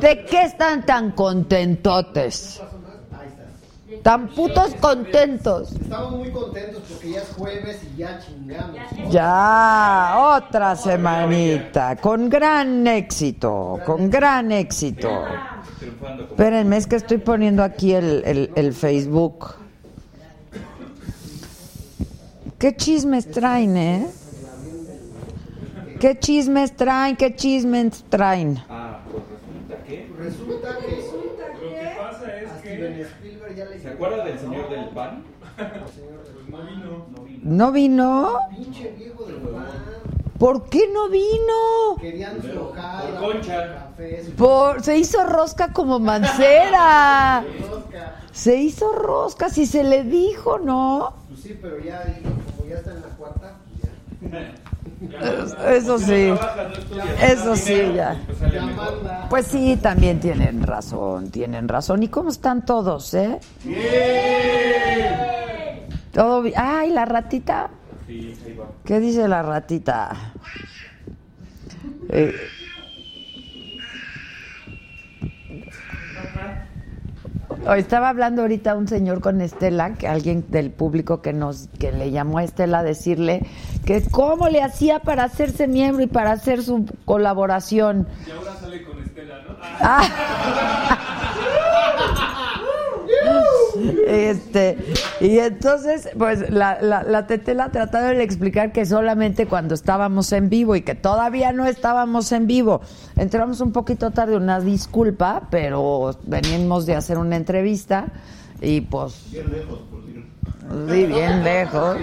¿De qué están tan contentotes? Tan putos contentos. Estamos muy contentos porque ya es jueves y ya chingamos. Ya, otra semanita, con gran éxito, con gran éxito. Espérenme, es que estoy poniendo aquí el, el- el Facebook. ¿Qué chismes traen, eh? ¿Qué chismes traen? ¿Qué chismes traen? Ah, pues resulta que. Resulta que Lo que pasa es a Steven Spielberg ya le ¿Se acuerda del señor del pan? no vino. ¿No vino? Pinche viejo del pan. ¿Por qué no vino? Querían su local, Por concha. Por, se hizo rosca como mancera. rosca. Se hizo rosca, si se le dijo, ¿no? Pues sí, pero ya como ya está en la cuarta, pues ya. Eso sí. Eso sí, ya. pues sí, también tienen razón, tienen razón. ¿Y cómo están todos, eh? Todo bien. Ay, la ratita. ¿Qué dice la ratita? Eh, estaba hablando ahorita un señor con Estela, que alguien del público que nos que le llamó a Estela a decirle que cómo le hacía para hacerse miembro y para hacer su colaboración. Y ahora sale con Estela, ¿no? Este, y entonces, pues la, la, la tetela de explicar que solamente cuando estábamos en vivo y que todavía no estábamos en vivo. Entramos un poquito tarde, una disculpa, pero venimos de hacer una entrevista y pues. Bien lejos, Sí, bien lejos.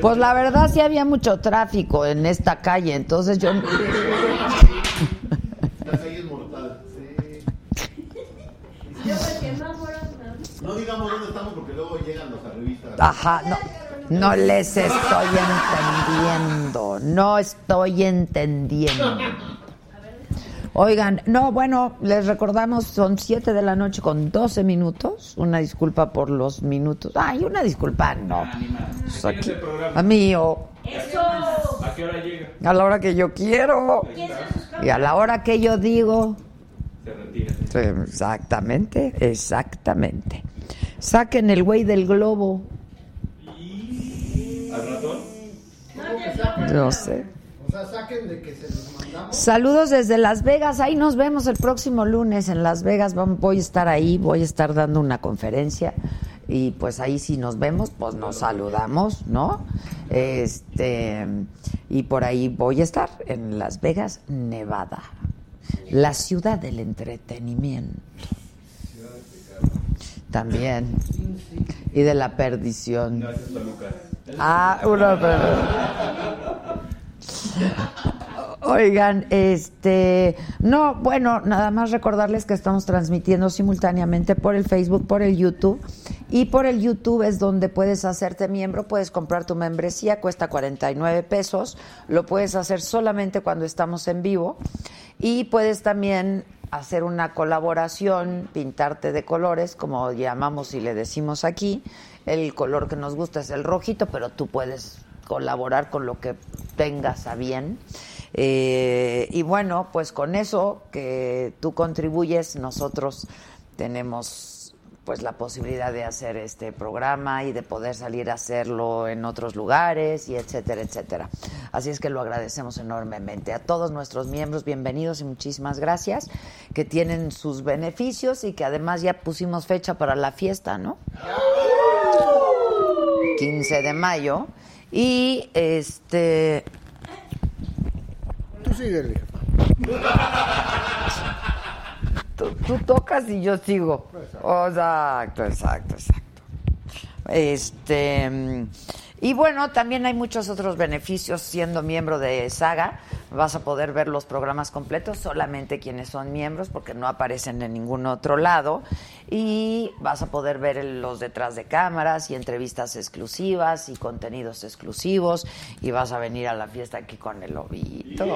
Pues la verdad sí había mucho tráfico en esta calle, entonces yo. La calle es mortal. No digamos dónde estamos porque luego llegan los arribistas. Ajá, no, no les estoy entendiendo, no estoy entendiendo. Oigan, no, bueno, les recordamos, son 7 de la noche con 12 minutos. Una disculpa por los minutos. Ay, una disculpa, no. Pues ¿Quién es aquí- a mí o ¿A qué hora llega? a la hora que yo quiero y a la hora que yo digo. Se retira. Exactamente, exactamente. Saquen el güey del globo. ¿Al ratón? No sé. O sea, saquen de que se los mandamos. Saludos desde Las Vegas. Ahí nos vemos el próximo lunes en Las Vegas. Voy a estar ahí, voy a estar dando una conferencia y pues ahí si nos vemos, pues nos saludamos, ¿no? Este y por ahí voy a estar en Las Vegas, Nevada, la ciudad del entretenimiento. También y de la perdición. No, es Toluca. Ah, uno, Oigan, este, no, bueno, nada más recordarles que estamos transmitiendo simultáneamente por el Facebook, por el YouTube y por el YouTube es donde puedes hacerte miembro, puedes comprar tu membresía, cuesta 49 pesos, lo puedes hacer solamente cuando estamos en vivo y puedes también hacer una colaboración, pintarte de colores, como llamamos y le decimos aquí. El color que nos gusta es el rojito, pero tú puedes colaborar con lo que tengas a bien. Eh, y bueno, pues con eso que tú contribuyes, nosotros tenemos pues la posibilidad de hacer este programa y de poder salir a hacerlo en otros lugares y etcétera, etcétera. Así es que lo agradecemos enormemente. A todos nuestros miembros, bienvenidos y muchísimas gracias, que tienen sus beneficios y que además ya pusimos fecha para la fiesta, ¿no? 15 de mayo. Y este Tú síguele. tú, tocas y yo sigo. Exacto, exacto, exacto. Este y bueno, también hay muchos otros beneficios siendo miembro de Saga. Vas a poder ver los programas completos solamente quienes son miembros porque no aparecen en ningún otro lado y vas a poder ver los detrás de cámaras y entrevistas exclusivas y contenidos exclusivos y vas a venir a la fiesta aquí con el lobito.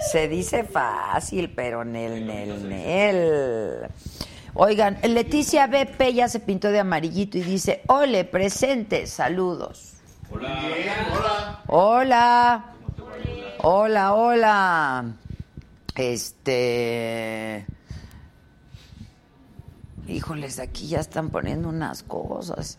Se dice fácil, pero nel, nel, nel. Oigan, Leticia BP ya se pintó de amarillito y dice, ole, presente, saludos. Hola. Hola. Hola, hola. Este... Híjoles, aquí ya están poniendo unas cosas.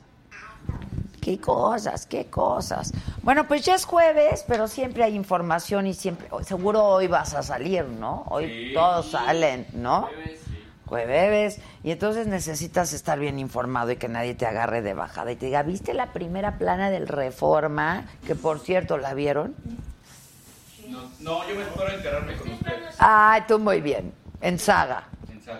¿Qué cosas? ¿Qué cosas? Bueno, pues ya es jueves, pero siempre hay información y siempre, seguro hoy vas a salir, ¿no? Hoy Sí. todos salen, ¿no? Jueves, sí. Jueves, y entonces necesitas estar bien informado y que nadie te agarre de bajada y te diga, ¿viste la primera plana del Reforma? Que por cierto, ¿la vieron? No, no, yo me espero a enterarme con ustedes. Ay, tú muy bien. En saga.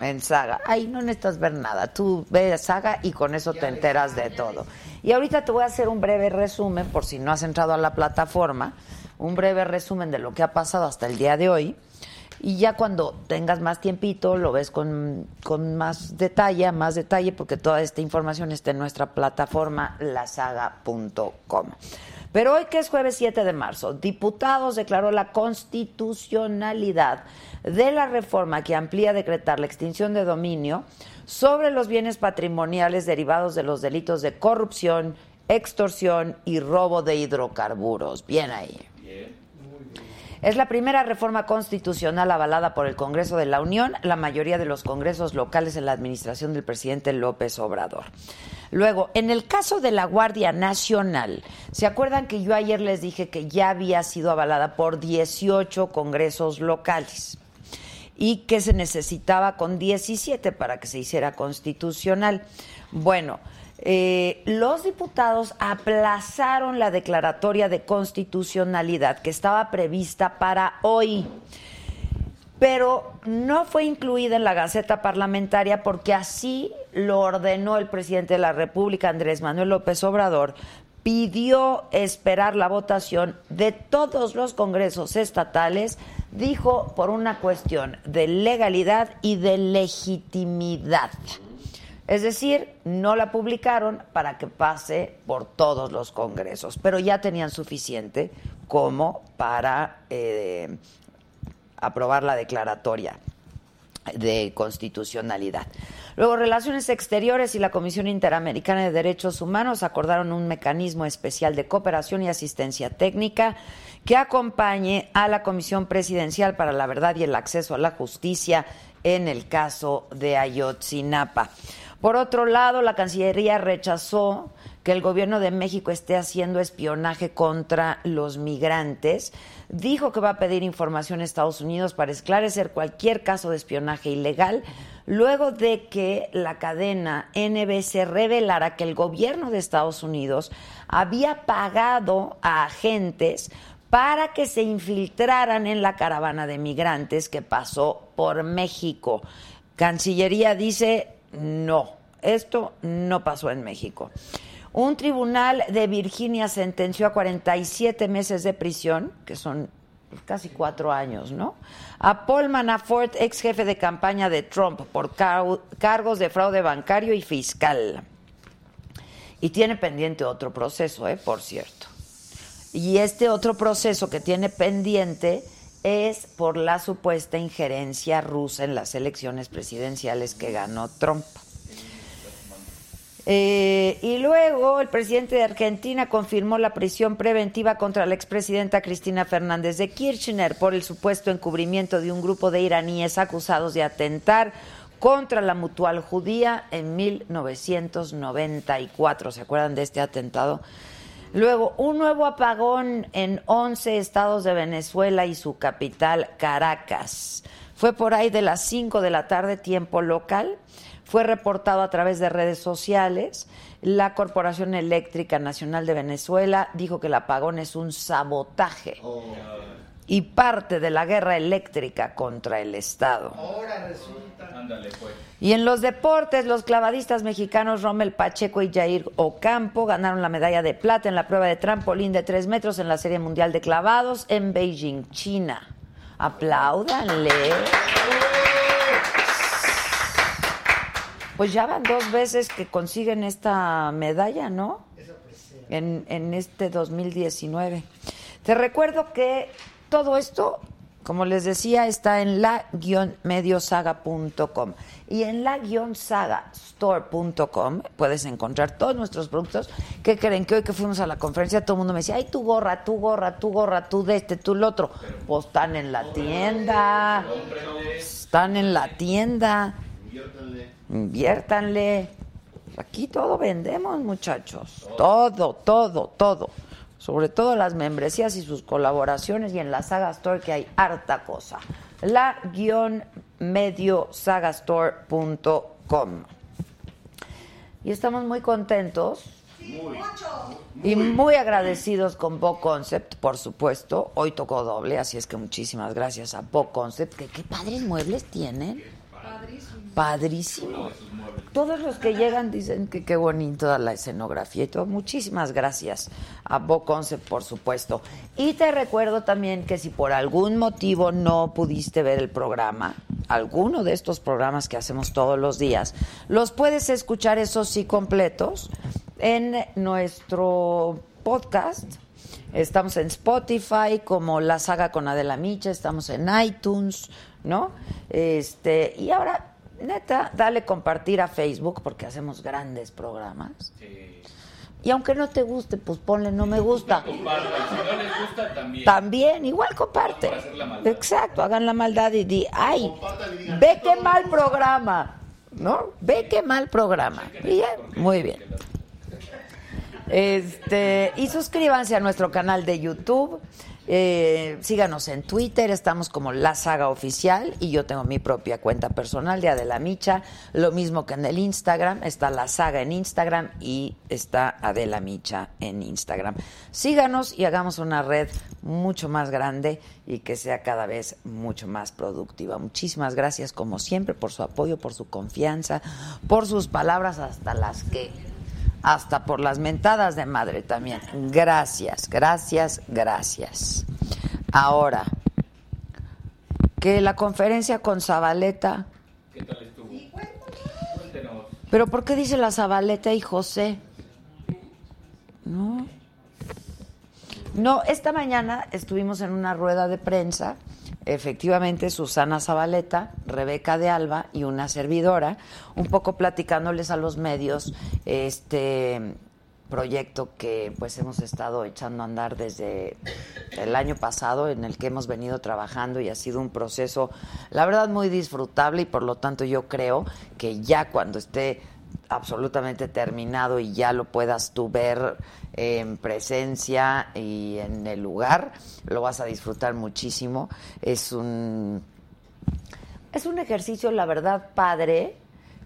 En Saga. En saga. Ay, no necesitas ver nada. Tú ves saga y con eso te enteras de todo. Y ahorita te voy a hacer un breve resumen, por si no has entrado a la plataforma, un breve resumen de lo que ha pasado hasta el día de hoy. Y ya cuando tengas más tiempito, lo ves con, con más detalle, más detalle, porque toda esta información está en nuestra plataforma lasaga.com. Pero hoy que es jueves 7 de marzo, diputados declaró la constitucionalidad de la reforma que amplía decretar la extinción de dominio sobre los bienes patrimoniales derivados de los delitos de corrupción, extorsión y robo de hidrocarburos. Bien ahí. Es la primera reforma constitucional avalada por el Congreso de la Unión, la mayoría de los congresos locales en la administración del presidente López Obrador. Luego, en el caso de la Guardia Nacional, ¿se acuerdan que yo ayer les dije que ya había sido avalada por 18 congresos locales? y que se necesitaba con 17 para que se hiciera constitucional. Bueno, eh, los diputados aplazaron la declaratoria de constitucionalidad que estaba prevista para hoy, pero no fue incluida en la Gaceta Parlamentaria porque así lo ordenó el presidente de la República, Andrés Manuel López Obrador, pidió esperar la votación de todos los congresos estatales, dijo por una cuestión de legalidad y de legitimidad. Es decir, no la publicaron para que pase por todos los congresos, pero ya tenían suficiente como para eh, aprobar la declaratoria de constitucionalidad. Luego, Relaciones Exteriores y la Comisión Interamericana de Derechos Humanos acordaron un mecanismo especial de cooperación y asistencia técnica que acompañe a la Comisión Presidencial para la Verdad y el Acceso a la Justicia en el caso de Ayotzinapa. Por otro lado, la Cancillería rechazó que el gobierno de México esté haciendo espionaje contra los migrantes. Dijo que va a pedir información a Estados Unidos para esclarecer cualquier caso de espionaje ilegal, luego de que la cadena NBC revelara que el gobierno de Estados Unidos había pagado a agentes para que se infiltraran en la caravana de migrantes que pasó por México. Cancillería dice no, esto no pasó en México. Un tribunal de Virginia sentenció a 47 meses de prisión, que son casi cuatro años, ¿no? A Paul Manafort, ex jefe de campaña de Trump, por car- cargos de fraude bancario y fiscal. Y tiene pendiente otro proceso, ¿eh? Por cierto. Y este otro proceso que tiene pendiente es por la supuesta injerencia rusa en las elecciones presidenciales que ganó Trump. Eh, y luego el presidente de Argentina confirmó la prisión preventiva contra la expresidenta Cristina Fernández de Kirchner por el supuesto encubrimiento de un grupo de iraníes acusados de atentar contra la mutual judía en 1994. ¿Se acuerdan de este atentado? Luego, un nuevo apagón en 11 estados de Venezuela y su capital, Caracas. Fue por ahí de las 5 de la tarde, tiempo local. Fue reportado a través de redes sociales. La Corporación Eléctrica Nacional de Venezuela dijo que el apagón es un sabotaje y parte de la guerra eléctrica contra el Estado. Ahora resulta. Ándale, pues. Y en los deportes, los clavadistas mexicanos Rommel Pacheco y Jair Ocampo ganaron la medalla de plata en la prueba de trampolín de tres metros en la Serie Mundial de Clavados en Beijing, China. Apláudanle. Pues ya van dos veces que consiguen esta medalla, ¿no? En, en este 2019. Te recuerdo que todo esto, como les decía, está en la-mediosaga.com. Y en la-sagastore.com puedes encontrar todos nuestros productos. ¿Qué creen? Que hoy que fuimos a la conferencia todo el mundo me decía, ay, tu gorra, tu gorra, tu gorra, tú de este, tú el otro. Pues están en la tienda. Están en la tienda. Inviértanle. Aquí todo vendemos, muchachos. Todo, todo, todo. Sobre todo las membresías y sus colaboraciones y en la Saga Store que hay harta cosa. La-mediosagastore.com. Y estamos muy contentos y muy agradecidos con Bo Concept, por supuesto. Hoy tocó doble, así es que muchísimas gracias a Bo Concept. Que qué padres muebles tienen. Padrísimo. Todos los que llegan dicen que qué bonito la escenografía y todo. Muchísimas gracias a Bo por supuesto. Y te recuerdo también que si por algún motivo no pudiste ver el programa, alguno de estos programas que hacemos todos los días, los puedes escuchar, esos sí completos, en nuestro podcast. Estamos en Spotify como La Saga con Adela Micha, estamos en iTunes, ¿no? Este, y ahora neta, dale compartir a Facebook porque hacemos grandes programas. Y aunque no te guste, pues ponle no me gusta. Si no les gusta, también. También, igual comparte. Exacto, hagan la maldad y di, ay, ve qué mal programa, ¿no? Ve qué mal programa. Y ya, muy bien. Este, y suscríbanse a nuestro canal de YouTube. Eh, síganos en Twitter, estamos como La Saga Oficial y yo tengo mi propia cuenta personal de Adela Micha, lo mismo que en el Instagram, está La Saga en Instagram y está Adela Micha en Instagram. Síganos y hagamos una red mucho más grande y que sea cada vez mucho más productiva. Muchísimas gracias como siempre por su apoyo, por su confianza, por sus palabras hasta las que hasta por las mentadas de madre también. Gracias, gracias, gracias. Ahora, que la conferencia con Zabaleta, ¿Qué tal estuvo? Cuéntenos. pero ¿por qué dice la Zabaleta y José? No. No, esta mañana estuvimos en una rueda de prensa, efectivamente Susana Zabaleta, Rebeca de Alba y una servidora, un poco platicándoles a los medios este proyecto que pues hemos estado echando a andar desde el año pasado en el que hemos venido trabajando y ha sido un proceso la verdad muy disfrutable y por lo tanto yo creo que ya cuando esté absolutamente terminado y ya lo puedas tú ver en presencia y en el lugar, lo vas a disfrutar muchísimo. Es un es un ejercicio, la verdad, padre,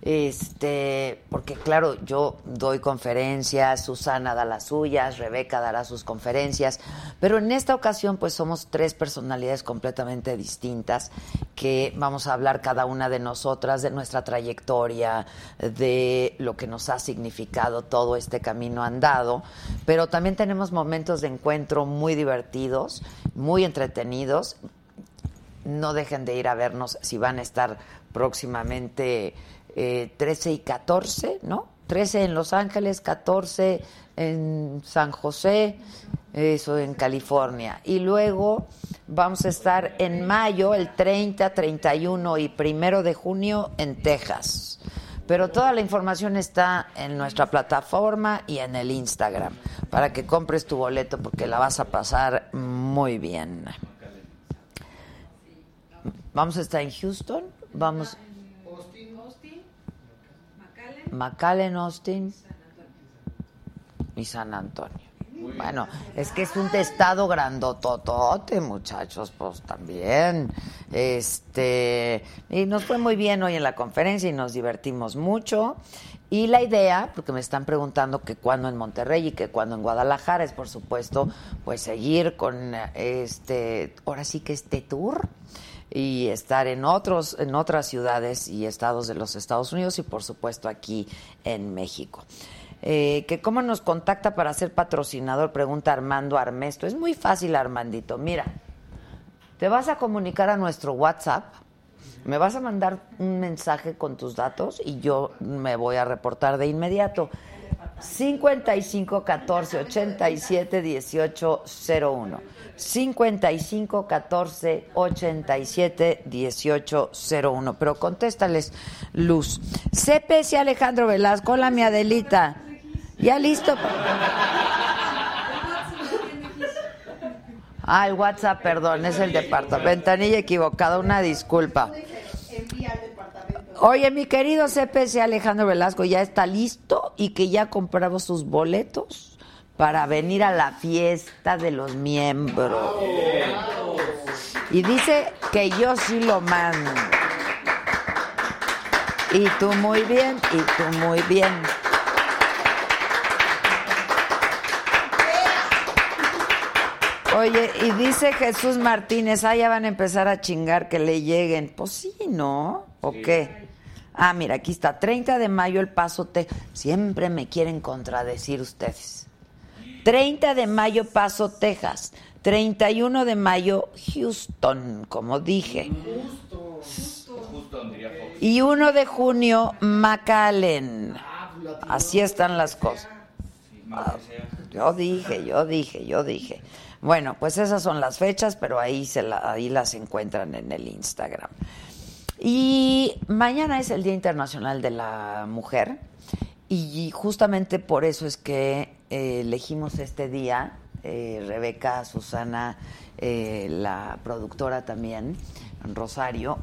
este, porque claro, yo doy conferencias, Susana da las suyas, Rebeca dará sus conferencias, pero en esta ocasión pues somos tres personalidades completamente distintas que vamos a hablar cada una de nosotras, de nuestra trayectoria, de lo que nos ha significado todo este camino andado, pero también tenemos momentos de encuentro muy divertidos, muy entretenidos, no dejen de ir a vernos si van a estar próximamente eh, 13 y 14, ¿no? 13 en Los Ángeles, 14 en San José, eso en California. Y luego vamos a estar en mayo, el 30, 31 y primero de junio en Texas. Pero toda la información está en nuestra plataforma y en el Instagram para que compres tu boleto porque la vas a pasar muy bien. Vamos a estar en Houston, vamos McAllen, Austin y San Antonio. Bueno, es que es un estado grandototote, muchachos, pues también. Este, y nos fue muy bien hoy en la conferencia y nos divertimos mucho. Y la idea, porque me están preguntando que cuando en Monterrey y que cuando en Guadalajara, es por supuesto, pues seguir con este, ahora sí que este tour y estar en otros en otras ciudades y estados de los Estados Unidos y por supuesto aquí en México. Eh, que cómo nos contacta para ser patrocinador, pregunta Armando Armesto. Es muy fácil, Armandito. Mira, te vas a comunicar a nuestro WhatsApp, me vas a mandar un mensaje con tus datos y yo me voy a reportar de inmediato. 55 14 87 18 01. 55 14 87 18 01. Pero contéstales, Luz. CPS Alejandro Velasco. Hola, mi Adelita. ¿Ya listo? Ah, el WhatsApp, perdón, es el departamento. Ventanilla equivocada, una disculpa. Oye, mi querido CPC Alejandro Velasco, ya está listo y que ya compramos sus boletos para venir a la fiesta de los miembros. Y dice que yo sí lo mando. Y tú muy bien, y tú muy bien. Oye, y dice Jesús Martínez, ah, ya van a empezar a chingar que le lleguen. Pues sí, ¿no? ¿O qué? Ah, mira, aquí está, 30 de mayo el Paso Te... Siempre me quieren contradecir ustedes. 30 de mayo Paso, Texas. 31 de mayo Houston, como dije. Y 1 de junio McAllen. Así están las cosas. yo dije, yo dije, yo dije. Bueno, pues esas son las fechas, pero ahí, se ahí las encuentran en el Instagram. Y mañana es el Día Internacional de la Mujer y justamente por eso es que eh, elegimos este día, eh, Rebeca, Susana, eh, la productora también, Rosario,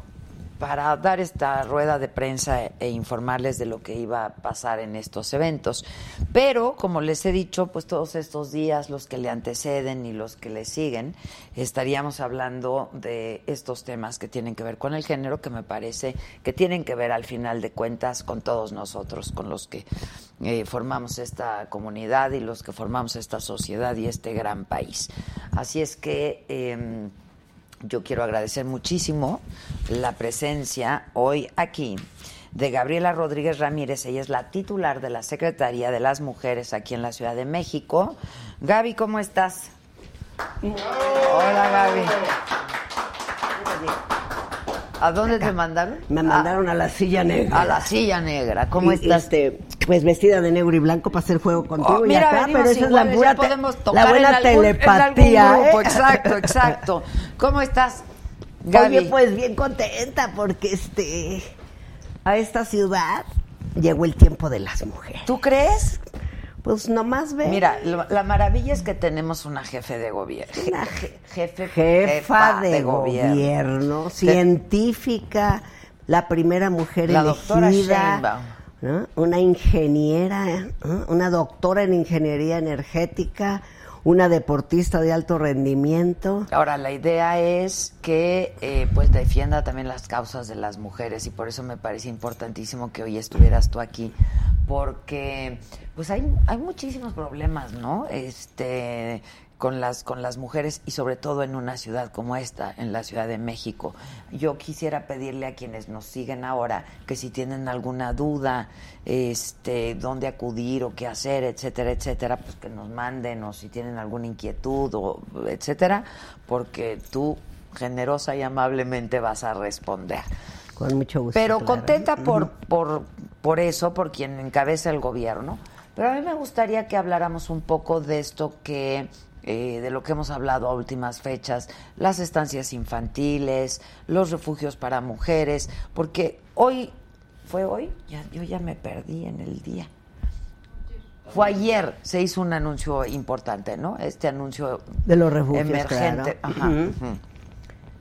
para dar esta rueda de prensa e informarles de lo que iba a pasar en estos eventos. Pero, como les he dicho, pues todos estos días, los que le anteceden y los que le siguen, estaríamos hablando de estos temas que tienen que ver con el género, que me parece que tienen que ver al final de cuentas con todos nosotros, con los que eh, formamos esta comunidad y los que formamos esta sociedad y este gran país. Así es que... Em, yo quiero agradecer muchísimo la presencia hoy aquí de Gabriela Rodríguez Ramírez. Ella es la titular de la Secretaría de las Mujeres aquí en la Ciudad de México. Gaby, ¿cómo estás? Hola, Gaby. ¿A dónde te mandaron? Me mandaron a, la silla negra. A la silla negra. ¿Cómo estás? Este, pues vestida de negro y blanco para hacer juego contigo oh, mira, acá, pero esa es la, buena la buena telepatía. ¿eh? Exacto, exacto. ¿Cómo estás? Gaby? Oye, pues bien contenta porque este a esta ciudad llegó el tiempo de las mujeres. ¿Tú crees? Pues nomás ve. Mira, la maravilla es que tenemos una jefe de gobierno. Una jefe, jefa, de, gobierno, científica, la primera mujer la elegida, una ingeniera, una doctora en ingeniería energética, una deportista de alto rendimiento. Ahora, la idea es que eh, pues defienda también las causas de las mujeres y por eso me parece importantísimo que hoy estuvieras tú aquí, porque pues hay, hay muchísimos problemas, ¿no? Este con las con las mujeres y sobre todo en una ciudad como esta, en la Ciudad de México. Yo quisiera pedirle a quienes nos siguen ahora que si tienen alguna duda, este, dónde acudir o qué hacer, etcétera, etcétera, pues que nos manden o si tienen alguna inquietud o etcétera, porque tú generosa y amablemente vas a responder. Con mucho gusto. Pero contenta por, por, por eso, por quien encabeza el gobierno. Pero a mí me gustaría que habláramos un poco de esto que eh, de lo que hemos hablado a últimas fechas, las estancias infantiles, los refugios para mujeres, porque hoy ¿Fue hoy? Ya, yo ya me perdí en el día. Fue ayer, se hizo un anuncio importante, ¿no? Este anuncio De los refugios, emergente. claro. Ajá.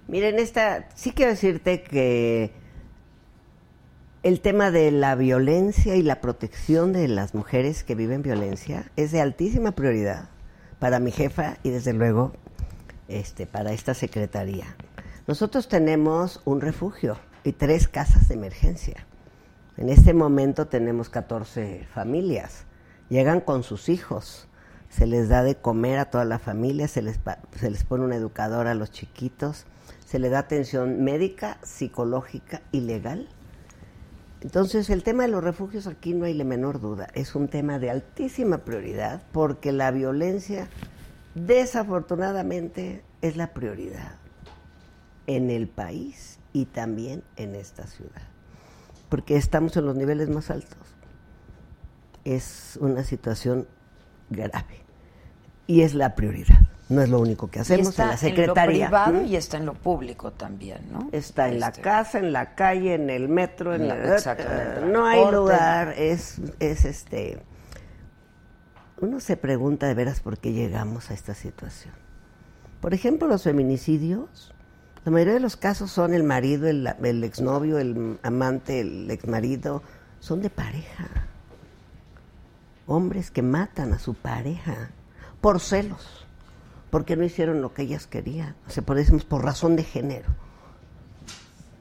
Miren, esta, sí quiero decirte que el tema de la violencia y la protección de las mujeres que viven violencia es de altísima prioridad para mi jefa y desde luego este, para esta secretaría. Nosotros tenemos un refugio y tres casas de emergencia. En este momento tenemos 14 familias. Llegan con sus hijos. Se les da de comer a toda la familia, se les, se les pone una educadora a los chiquitos, se les da atención médica, psicológica y legal. Entonces, el tema de los refugios aquí no hay la menor duda. Es un tema de altísima prioridad porque la violencia, desafortunadamente, es la prioridad en el país y también en esta ciudad. Porque estamos en los niveles más altos. Es una situación grave. Y es la prioridad. No es lo único que Y hacemos está en la Secretaría. En lo privado ¿Mm? y está en lo público también, ¿no? Está en la Este, casa, en la calle, en el metro, en la, eh, no hay lugar, es, es este uno se pregunta de veras por qué llegamos a esta situación. Por ejemplo, los feminicidios, la mayoría de los casos son el marido, el, el exnovio, el amante, el exmarido, son de pareja. Hombres que matan a su pareja por celos, porque no hicieron lo que ellas querían. O sea, por decimos, por razón de género.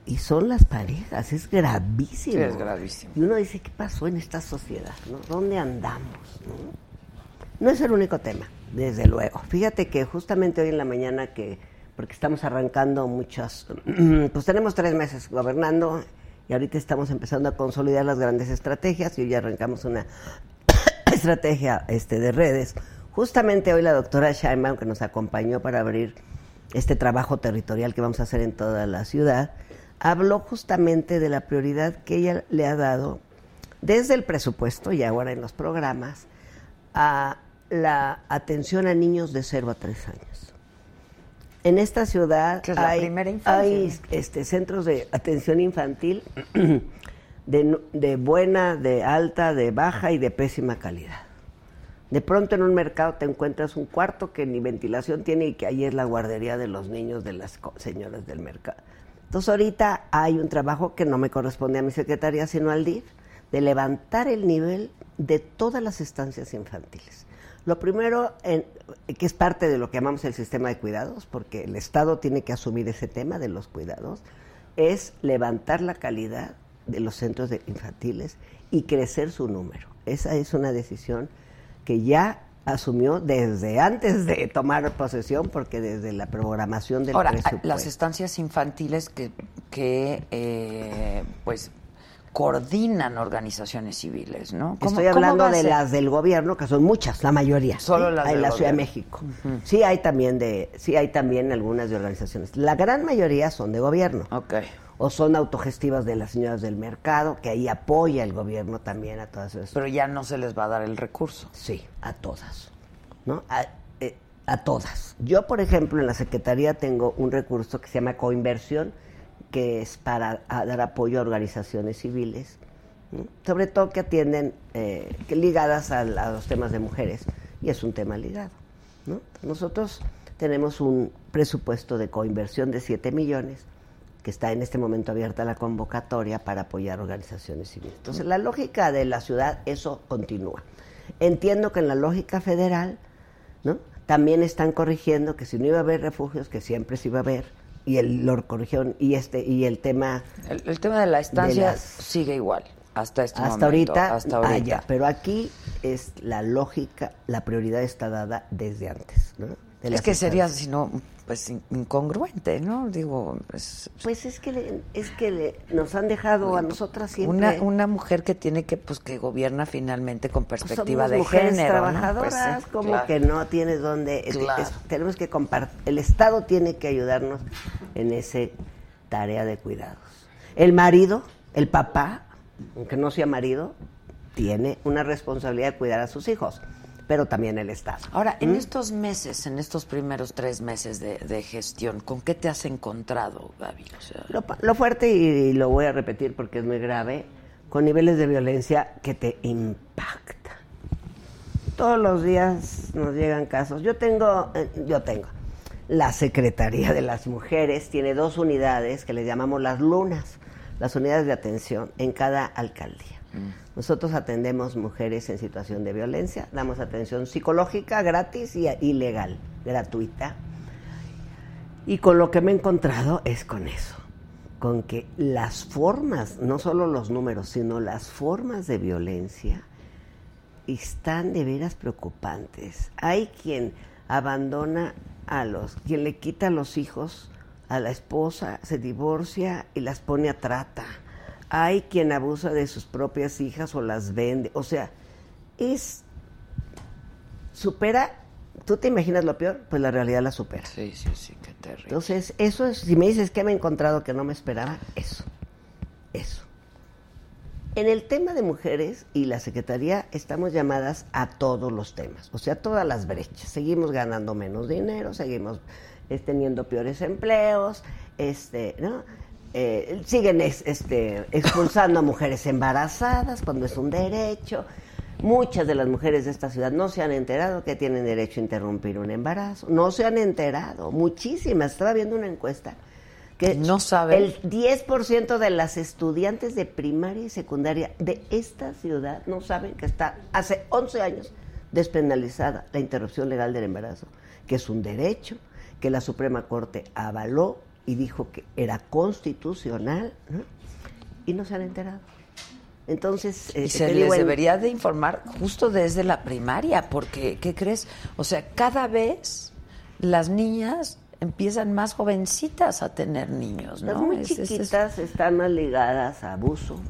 Y son las parejas, es gravísimo. Sí, es gravísimo. Y uno dice, ¿qué pasó en esta sociedad? ¿no? ¿Dónde andamos? no? No es el único tema, desde luego. Fíjate que justamente hoy en la mañana que, porque estamos arrancando muchas, pues tenemos tres meses gobernando y ahorita estamos empezando a consolidar las grandes estrategias y hoy ya arrancamos una estrategia este, de redes. Justamente hoy la doctora Sheinbaum, que nos acompañó para abrir este trabajo territorial que vamos a hacer en toda la ciudad, habló justamente de la prioridad que ella le ha dado desde el presupuesto y ahora en los programas a la atención a niños de 0 a 3 años. En esta ciudad es hay, primera infancia, hay, ¿no? este, centros de atención infantil de buena, de alta, de baja y de pésima calidad. De pronto en un mercado te encuentras un cuarto que ni ventilación tiene y que ahí es la guardería de los niños de las señoras del mercado. Entonces ahorita hay un trabajo que no me corresponde a mi secretaría, sino al DIF, de levantar el nivel de todas las estancias infantiles. Lo primero, que es parte de lo que llamamos el sistema de cuidados, porque el Estado tiene que asumir ese tema de los cuidados, es levantar la calidad de los centros de infantiles y crecer su número. Esa es una decisión que ya asumió desde antes de tomar posesión, porque desde la programación del Ahora, presupuesto. las estancias infantiles que, que eh, pues coordinan organizaciones civiles, ¿no? ¿Cómo- Estoy hablando de las del gobierno, que son muchas, la mayoría. Solo ¿sí? las del la Ciudad de. México. Sí hay también de, sí hay también algunas de organizaciones. La gran mayoría son de gobierno. Ok. O son autogestivas de las señoras del mercado, que ahí apoya el gobierno también a todas esas. Pero ya no se les va a dar el recurso. Sí, a todas. ¿No? A, eh, a todas. Yo, por ejemplo, en la Secretaría tengo un recurso que se llama coinversión, que es para dar apoyo a organizaciones civiles, ¿no? sobre todo que atienden, eh, que ligadas a, a los temas de mujeres, y es un tema ligado. ¿no? Nosotros tenemos un presupuesto de coinversión de 7 millones, que está en este momento abierta la convocatoria para apoyar organizaciones civiles. Entonces, la lógica de la ciudad, eso continúa. Entiendo que en la lógica federal, ¿no? También están corrigiendo que si no iba a haber refugios, que siempre se iba a haber, y el, lo corrigieron, y este, y el tema El, el tema de la estancia las- sigue igual hasta este hasta momento. ahorita, Hasta ahorita. allá. Pero aquí es la lógica, la prioridad está dada desde antes, ¿no? De es que sería, si no, pues in- incongruente, ¿no? Digo, es Pues es que, le- es que le- nos han dejado a nosotras siempre... una, una mujer que tiene que, pues, que gobierna finalmente con perspectiva Somos de mujeres género. ¿no? trabajadoras, Pues sí, como claro. que no tienes donde. es- Claro. es- tenemos que compartir. El Estado tiene que ayudarnos en ese tarea de cuidados. El marido, el papá, aunque no sea marido, tiene una responsabilidad de cuidar a sus hijos, pero también el Estado. Ahora, en ¿Mm? estos meses, en estos primeros tres meses de, de gestión, ¿con qué te has encontrado, Gaby? O sea, Lo, fuerte, y, lo voy a repetir porque es muy grave, con niveles de violencia que te impactan. Todos los días nos llegan casos. Yo tengo, eh, yo tengo. La Secretaría de las Mujeres tiene dos unidades que le llamamos las lunas, las unidades de atención en cada alcaldía. Nosotros atendemos mujeres en situación de violencia, damos atención psicológica gratis y ilegal, gratuita. Y con lo que me he encontrado es con eso, con que las formas, no solo los números, sino las formas de violencia están de veras preocupantes. Hay quien abandona a los, quien le quita a los hijos a la esposa, se divorcia y las pone a trata. Hay quien abusa de sus propias hijas o las vende. O sea, es supera ¿Tú te imaginas lo peor? Pues la realidad la supera. Sí, sí, sí, qué terrible. Entonces, eso es, si me dices que me he encontrado que no me esperaba, eso, eso. En el tema de mujeres y la Secretaría estamos llamadas a todos los temas, o sea, todas las brechas. Seguimos ganando menos dinero, seguimos eh, teniendo peores empleos, este, ¿no? Eh, siguen este, expulsando a mujeres embarazadas cuando es un derecho. Muchas de las mujeres de esta ciudad no se han enterado que tienen derecho a interrumpir un embarazo. No se han enterado. Muchísimas. Estaba viendo una encuesta que no sabe. el 10% de las estudiantes de primaria y secundaria de esta ciudad no saben que está hace 11 años despenalizada la interrupción legal del embarazo, que es un derecho que la Suprema Corte avaló y dijo que era constitucional y no se han enterado. Entonces, y eh, se les debería de informar justo desde la primaria, porque, ¿qué crees? O sea, cada vez las niñas empiezan más jovencitas a tener niños, ¿no? Las muy chiquitas están más ligadas a abuso,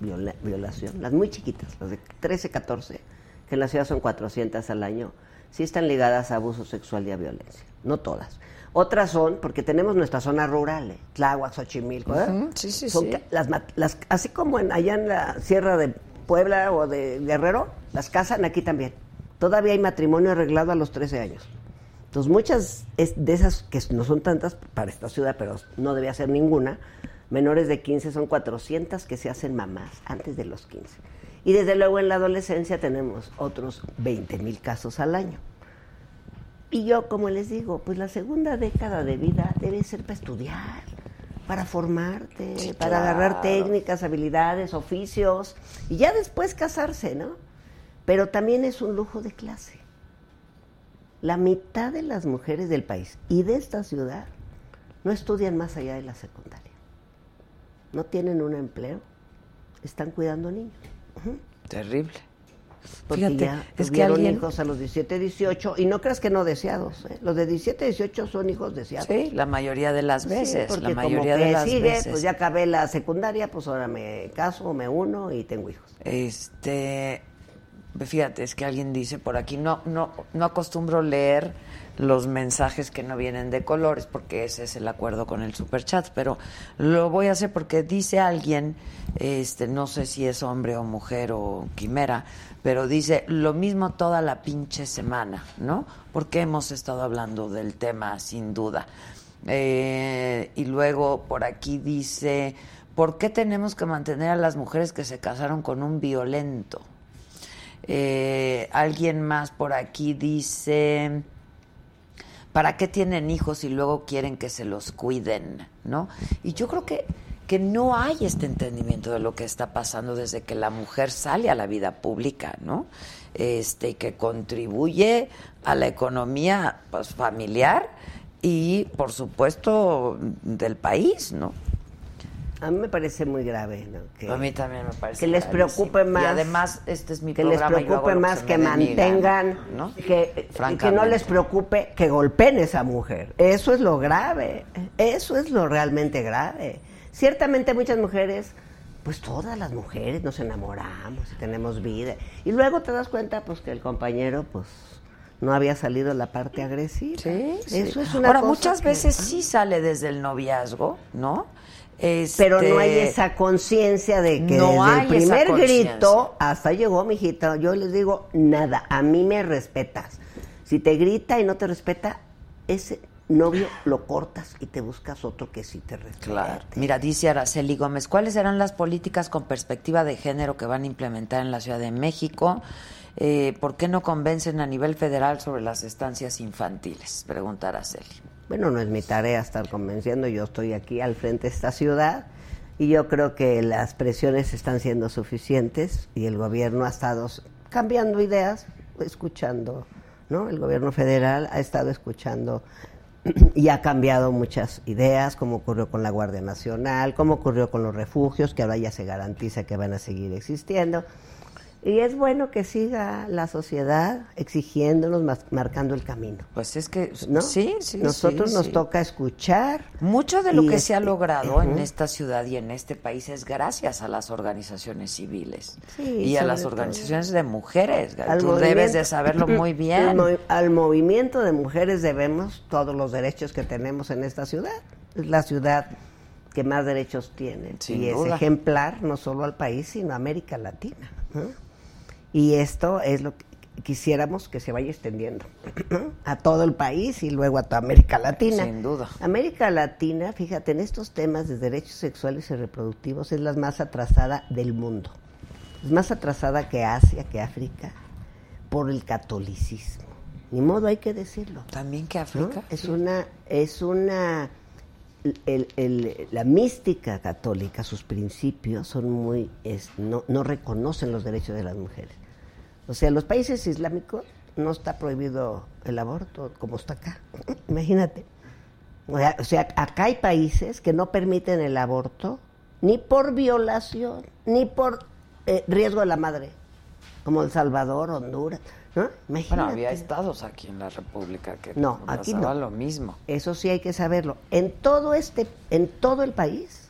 violación. Las muy chiquitas, las de 13, 14, que en la ciudad son 400 al año, sí están ligadas a abuso sexual y a violencia. No todas. Otras son, porque tenemos nuestras zonas rurales, Tláhuac, Xochimilco, ¿eh? sí, sí, sí. Las, así como en, allá en la Sierra de Puebla o de Guerrero, las casan aquí también. Todavía hay matrimonio arreglado a los 13 años. Entonces, muchas de esas, que no son tantas para esta ciudad, pero no debía ser ninguna, menores de 15 son 400 que se hacen mamás antes de los 15. Y desde luego en la adolescencia tenemos otros 20 mil casos al año. Y yo, como les digo, pues la segunda década de vida debe ser para estudiar, para formarte, para agarrar técnicas, habilidades, oficios, y ya después casarse, ¿no? Pero también es un lujo de clase. La mitad de las mujeres del país y de esta ciudad no estudian más allá de la secundaria. No tienen un empleo, están cuidando niños. Terrible. Porque Fíjate, ya es que alguien... hijos a los 17, 18, y no creas que no deseados. ¿eh? Los de 17, 18 son hijos deseados. Sí, la mayoría de las veces. porque la mayoría de las sigue, veces. pues ya acabé la secundaria, pues ahora me caso, me uno y tengo hijos. Este, fíjate, es que alguien dice por aquí, no, no, no acostumbro leer los mensajes que no vienen de colores, porque ese es el acuerdo con el superchat, pero lo voy a hacer porque dice alguien, este, no sé si es hombre o mujer o quimera, pero dice lo mismo toda la pinche semana, ¿no? Porque hemos estado hablando del tema sin duda. Eh, y luego por aquí dice, ¿por qué tenemos que mantener a las mujeres que se casaron con un violento? Eh, alguien más por aquí dice, ¿para qué tienen hijos y luego quieren que se los cuiden? ¿No? Y yo creo que que no hay este entendimiento de lo que está pasando desde que la mujer sale a la vida pública, ¿no? Este, que contribuye a la economía pues, familiar y, por supuesto, del país, ¿no? A mí me parece muy grave, ¿no? Que, a mí también me parece. Que les preocupe más. Y además, este es mi que programa. les preocupe más que, mantengan, ¿no? Que, que no les preocupe que golpeen a esa mujer. Eso es lo grave. Eso es lo realmente grave. Ciertamente muchas mujeres, pues todas las mujeres nos enamoramos y tenemos vida. Y luego te das cuenta pues que el compañero pues no había salido la parte agresiva. Sí, Eso es una Ahora, muchas veces sí sale desde el noviazgo, ¿no? Este... Pero no hay esa conciencia de que desde el primer grito hasta llegó mi hijita. Yo les digo, nada, a mí me respetas. Si te grita y no te respeta, ese novio lo cortas y te buscas otro que sí te respete. Claro. Mira, dice Araceli Gómez, ¿cuáles serán las políticas con perspectiva de género que van a implementar en la Ciudad de México? Eh, ¿Por qué no convencen a nivel federal sobre las estancias infantiles? Pregunta Araceli. Bueno, no es mi tarea estar convenciendo, yo estoy aquí al frente de esta ciudad y yo creo que las presiones están siendo suficientes y el gobierno ha estado cambiando ideas, escuchando, ¿no? El gobierno federal ha estado escuchando y ha cambiado muchas ideas, como ocurrió con la Guardia Nacional, como ocurrió con los refugios, que ahora ya se garantiza que van a seguir existiendo. Y es bueno que siga la sociedad exigiéndonos, mas- marcando el camino. Pues es que ¿no? sí, sí. Nosotros sí, nos sí. toca escuchar. Mucho de lo que se ha logrado en esta ciudad y en este país es gracias a las organizaciones civiles Sí, y a las todo. organizaciones de mujeres. Al Tú debes de saberlo muy bien. al movimiento de mujeres debemos todos los derechos que tenemos en esta ciudad. Es la ciudad que más derechos tiene Sin y es ejemplar no solo al país, sino a América Latina. ¿no? Y esto es lo que quisiéramos que se vaya extendiendo a todo el país y luego a toda América Latina. Sin duda. América Latina, fíjate, en estos temas de derechos sexuales y reproductivos es la más atrasada del mundo. Es más atrasada que Asia, que África, por el catolicismo. Ni modo, hay que decirlo. También que ¿no? África. Es una, es una, el- el- la mística católica, sus principios son muy, es- no, no reconocen los derechos de las mujeres. O sea, en los países islámicos no está prohibido el aborto como está acá. Imagínate. O sea, acá hay países que no permiten el aborto ni por violación, ni por eh, riesgo de la madre, como El Salvador, Honduras. ¿no? Bueno, Imagínate. había estados aquí en la República que No, aquí no. lo mismo. Eso sí hay que saberlo. En todo este, en todo el país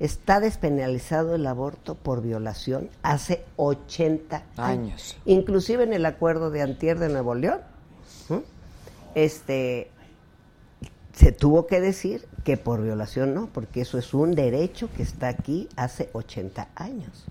está despenalizado el aborto por violación hace 80 años. Años. Inclusive en el acuerdo de Antier de Nuevo León, este se tuvo que decir que por violación no, porque eso es un derecho que está aquí hace 80 años.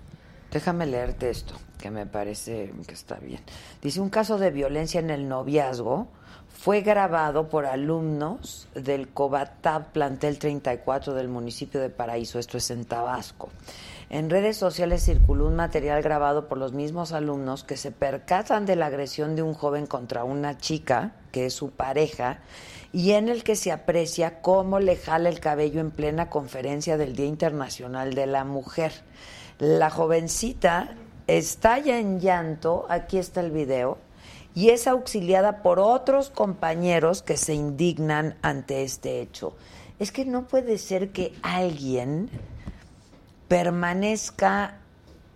Déjame leerte esto, que me parece que está bien. Dice, un caso de violencia en el noviazgo fue grabado por alumnos del Cobatab Plantel 34 del municipio de Paraíso, esto es en Tabasco. En redes sociales circuló un material grabado por los mismos alumnos que se percatan de la agresión de un joven contra una chica, que es su pareja, y en el que se aprecia cómo le jala el cabello en plena conferencia del Día Internacional de la Mujer. La jovencita estalla en llanto, aquí está el video, y es auxiliada por otros compañeros que se indignan ante este hecho. Es que no puede ser que alguien permanezca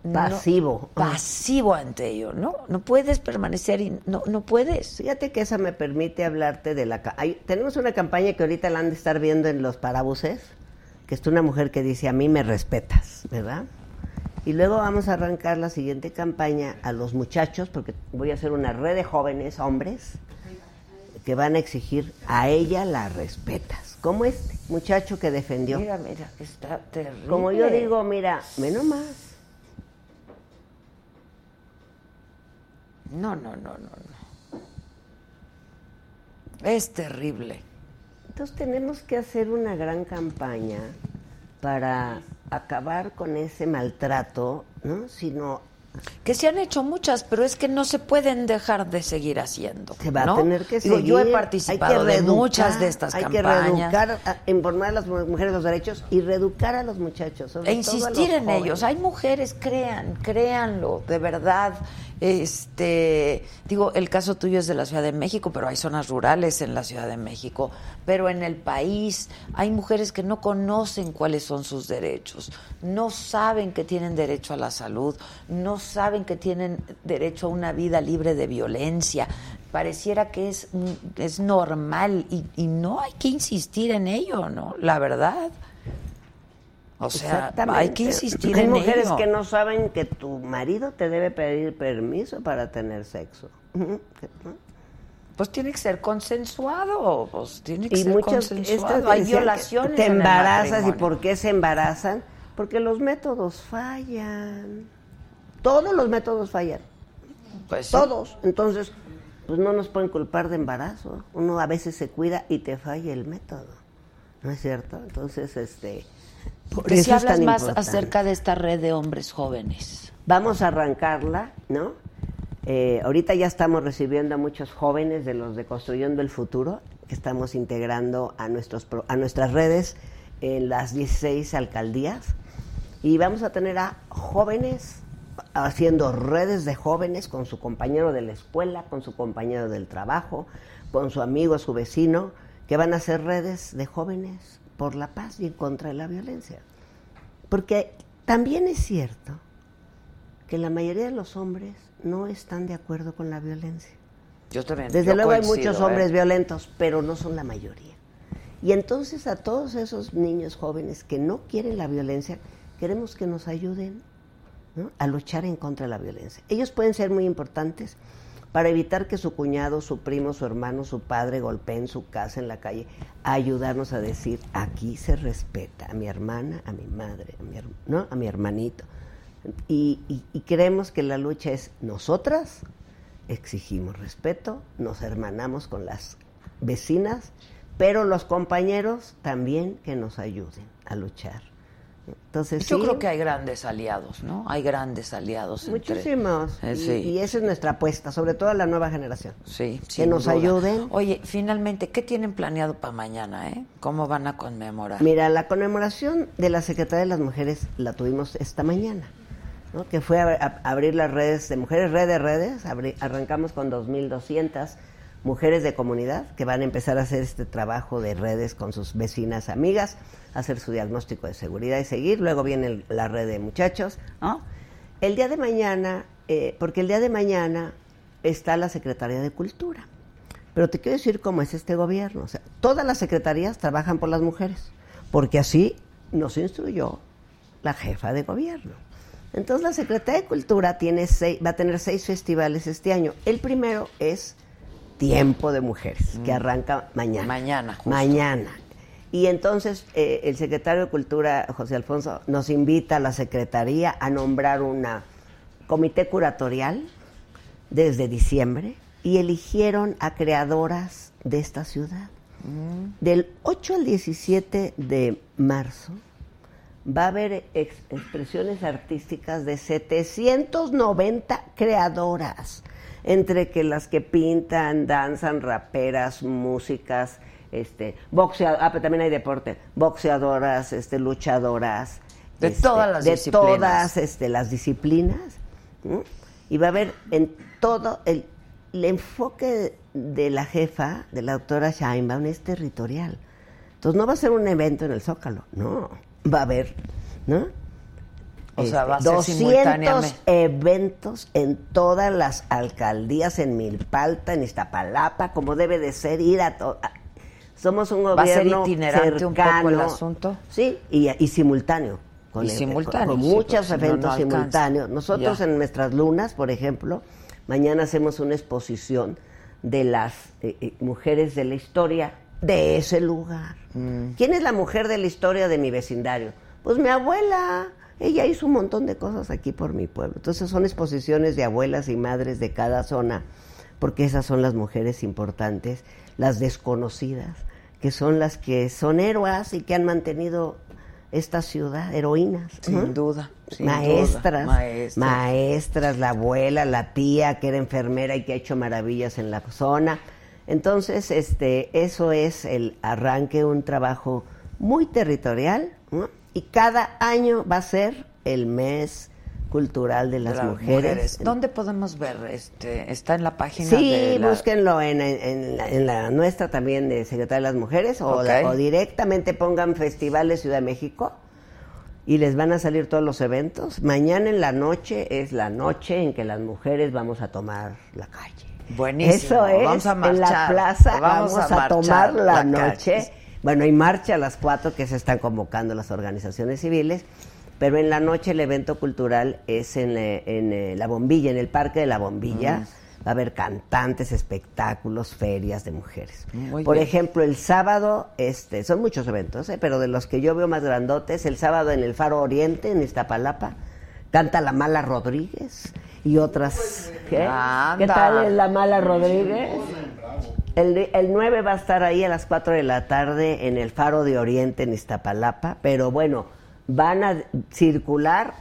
no- Pasivo. pasivo ante ello, ¿no? No puedes permanecer y no no puedes. Fíjate que esa me permite hablarte de la... hay- tenemos una campaña que ahorita la han de estar viendo en los parabuses, que es una mujer que dice, a mí me respetas, ¿verdad? Y luego vamos a arrancar la siguiente campaña a los muchachos, porque voy a hacer una red de jóvenes, hombres, que van a exigir, a ella la respetas. Como este muchacho que defendió. Mira, mira, está terrible. Como yo digo, mira, menos más. No, no, no, no, no. Es terrible. Entonces tenemos que hacer una gran campaña para acabar con ese maltrato, ¿no? Sino Que se han hecho muchas, pero es que no se pueden dejar de seguir haciendo. se va ¿no? a tener que Digo, seguir. Yo he Hay participado que de reeducar, muchas de estas hay que campañas. reeducar, a- informar a las mu- mujeres los derechos y reeducar a los muchachos. sobre e todo a insistir los en ellos. jóvenes. Hay mujeres, crean, créanlo, de verdad. Este, digo, el caso tuyo es de la Ciudad de México, pero hay zonas rurales en la Ciudad de México. Pero en el país hay mujeres que no conocen cuáles son sus derechos, no saben que tienen derecho a la salud, no saben que tienen derecho a una vida libre de violencia. Pareciera que es, es normal y, y no hay que insistir en ello, ¿no? La verdad. O sea, hay que insistir Hay en mujeres ello. que no saben que tu marido te debe pedir permiso para tener sexo. Pues tiene que ser consensuado, pues tiene que y ser muchas consensuado. Hay violaciones. te en el embarazas y por qué se embarazan porque los métodos fallan todos los métodos fallan Pues sí. todos entonces pues no nos pueden culpar de embarazo. Uno a veces se cuida y te falla el método. ¿No es cierto? Entonces, este... Por Que si eso es hablas tan más importante. acerca de esta red de hombres jóvenes. Vamos a arrancarla, ¿no? Eh, ahorita ya estamos recibiendo a muchos jóvenes de los de Construyendo el Futuro, que estamos integrando a, nuestros, a nuestras redes en las 16 alcaldías. Y vamos a tener a jóvenes haciendo redes de jóvenes con su compañero de la escuela, con su compañero del trabajo, con su amigo, su vecino, que van a hacer redes de jóvenes por la paz y en contra de la violencia. Porque también es cierto que la mayoría de los hombres no están de acuerdo con la violencia. Yo también. Desde yo luego hay muchos ¿eh? hombres violentos, pero no son la mayoría. Y entonces a todos esos niños jóvenes que no quieren la violencia, queremos que nos ayuden ¿no? a luchar en contra de la violencia. Ellos pueden ser muy importantes para evitar que su cuñado, su primo, su hermano, su padre golpeen su casa en la calle, ayudarnos a decir, aquí se respeta a mi hermana, a mi madre, a mi, ¿no? a mi hermanito. Y, y- y creemos que la lucha es nosotras, exigimos respeto, nos hermanamos con las vecinas, pero los compañeros también que nos ayuden a luchar. Entonces, Yo sí, creo que hay grandes aliados, ¿no? Hay grandes aliados. entre- Muchísimos. Eh, Y- sí. y, esa es nuestra apuesta, sobre todo a la nueva generación. Sí, que nos duda. ayuden. Oye, finalmente, ¿qué tienen planeado para mañana, eh? ¿Cómo van a conmemorar? Mira, la conmemoración de la Secretaría de las Mujeres la tuvimos esta mañana, ¿no? que fue a, a- abrir las redes de mujeres, red de redes. abri- arrancamos con 2.200 mujeres de comunidad que van a empezar a hacer este trabajo de redes con sus vecinas, amigas, hacer su diagnóstico de seguridad y seguir. Luego viene la red de muchachos. El día de mañana, eh, porque el día de mañana está la Secretaría de Cultura. Pero te quiero decir cómo es este gobierno. O sea, todas las secretarías trabajan por las mujeres, porque así nos instruyó la jefa de gobierno. Entonces la Secretaría de Cultura tiene seis- va a tener seis festivales este año. El primero es Tiempo de Mujeres, que arranca mañana. Mañana, justo. Mañana. Y entonces eh, el secretario de Cultura, José Alfonso, nos invita a la Secretaría a nombrar una comité curatorial desde diciembre y eligieron a creadoras de esta ciudad. Del 8 al 17 de marzo va a haber ex- expresiones artísticas de 790 creadoras, entre que las que pintan, danzan, raperas, músicas, este, boxea- ah, pero también hay deporte, boxeadoras, este, luchadoras, De este, todas las de disciplinas. todas este, las disciplinas, y va a haber en todo el, el enfoque de la jefa, de la doctora Sheinbaum, es territorial. Entonces no va a ser un evento en el Zócalo, no, va a haber, ¿no? O sea, va a ser 200 simultáneamente. eventos en todas las alcaldías, en Milpalta, en Iztapalapa, como debe de ser, ir a todo. Somos un ¿Va a ser gobierno itinerante un poco el asunto? Sí, y, y simultáneo. Con Y el- simultáneo, Con, sí, muchos no, no eventos simultáneos. Nosotros Ya. en nuestras lunas, por ejemplo, mañana hacemos una exposición de las eh, eh, mujeres de la historia de ese lugar. Mm. ¿Quién es la mujer de la historia de mi vecindario? Pues mi abuela. Ella hizo un montón de cosas aquí por mi pueblo. Entonces son exposiciones de abuelas y madres de cada zona, porque esas son las mujeres importantes, las desconocidas, que son las que son héroas y que han mantenido esta ciudad, heroínas. Sin ¿no? duda, sin maestras, duda, maestras. maestras, la abuela, la tía que era enfermera y que ha hecho maravillas en la zona. Entonces, este, eso es el arranque, un trabajo muy territorial, ¿no? Y cada año va a ser el mes cultural de las, De las mujeres. ¿Dónde podemos ver? Este, ¿Está en la página Sí, de la- búsquenlo en, en- en la, en la nuestra también de Secretaría de las Mujeres o, directamente pongan Festival de Ciudad de México y les van a salir todos los eventos. Mañana en la noche es la noche en que las mujeres vamos a tomar la calle. Buenísimo. Eso es, Vamos a en la marchar. plaza Vamos vamos, a a, marchar tomar la, la noche. calle. Bueno, hay marcha a las cuatro que se están convocando las organizaciones civiles, pero en la noche el evento cultural es en, eh, en, eh, La Bombilla, en el Parque de la Bombilla. Va a haber cantantes, espectáculos, ferias de mujeres. Muy Por bien. ejemplo, el sábado, este, son muchos eventos, ¿eh? pero de los que yo veo más grandotes, el sábado en el Faro Oriente, en Iztapalapa, canta la Mala Rodríguez. y otras. ¿Qué? ¿Qué tal es la mala Rodríguez? El, el 9 va a estar ahí a las 4 de la tarde en el Faro de Oriente en Iztapalapa, pero bueno, van a circular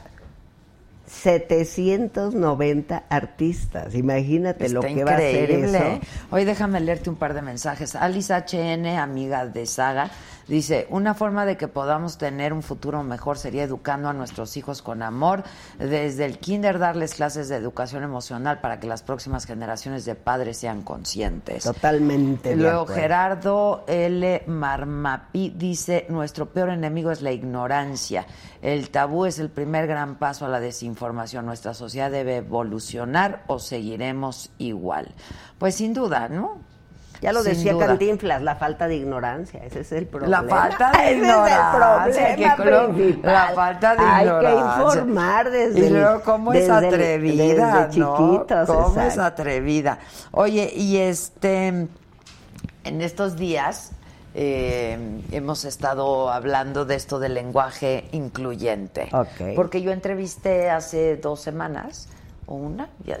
790 artistas. Imagínate lo que va a ser eso. ¿eh? Hoy déjame leerte un par de mensajes. Alice HN, amiga de Saga, dice, una forma de que podamos tener un futuro mejor sería educando a nuestros hijos con amor, desde el kinder darles clases de educación emocional para que las próximas generaciones de padres sean conscientes. Totalmente. Luego. Gerardo L. Marmapi dice, nuestro peor enemigo es la ignorancia. El tabú es el primer gran paso a la desinformación. Nuestra sociedad debe evolucionar o seguiremos igual. Pues sin duda, ¿no? Ya lo Sin decía duda. Cantinflas, la falta de ignorancia, ese es el problema. La falta de Ese ignorancia, es el problema principal. la falta de Hay ignorancia. que informar desde Y luego, ¿cómo es el- atrevida, desde no? chiquitos, ¿Cómo es atrevida? Oye, y este, en estos días eh, hemos estado hablando de esto del lenguaje incluyente. Ok. Porque yo entrevisté hace dos semanas, o una, ya,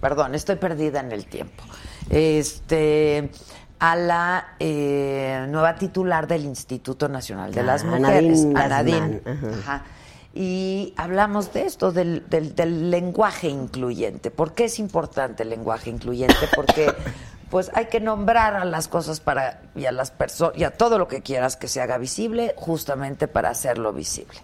perdón, estoy perdida en el tiempo. Este a la eh, nueva titular del Instituto Nacional de Ah, las Mujeres, Nadine a Nadine. Guzmán, ajá. Ajá. Y hablamos de esto, del, del, del lenguaje incluyente. ¿Por qué es importante el lenguaje incluyente? Porque pues hay que nombrar a las cosas para y a las personas y a todo lo que quieras que se haga visible, justamente para hacerlo visible.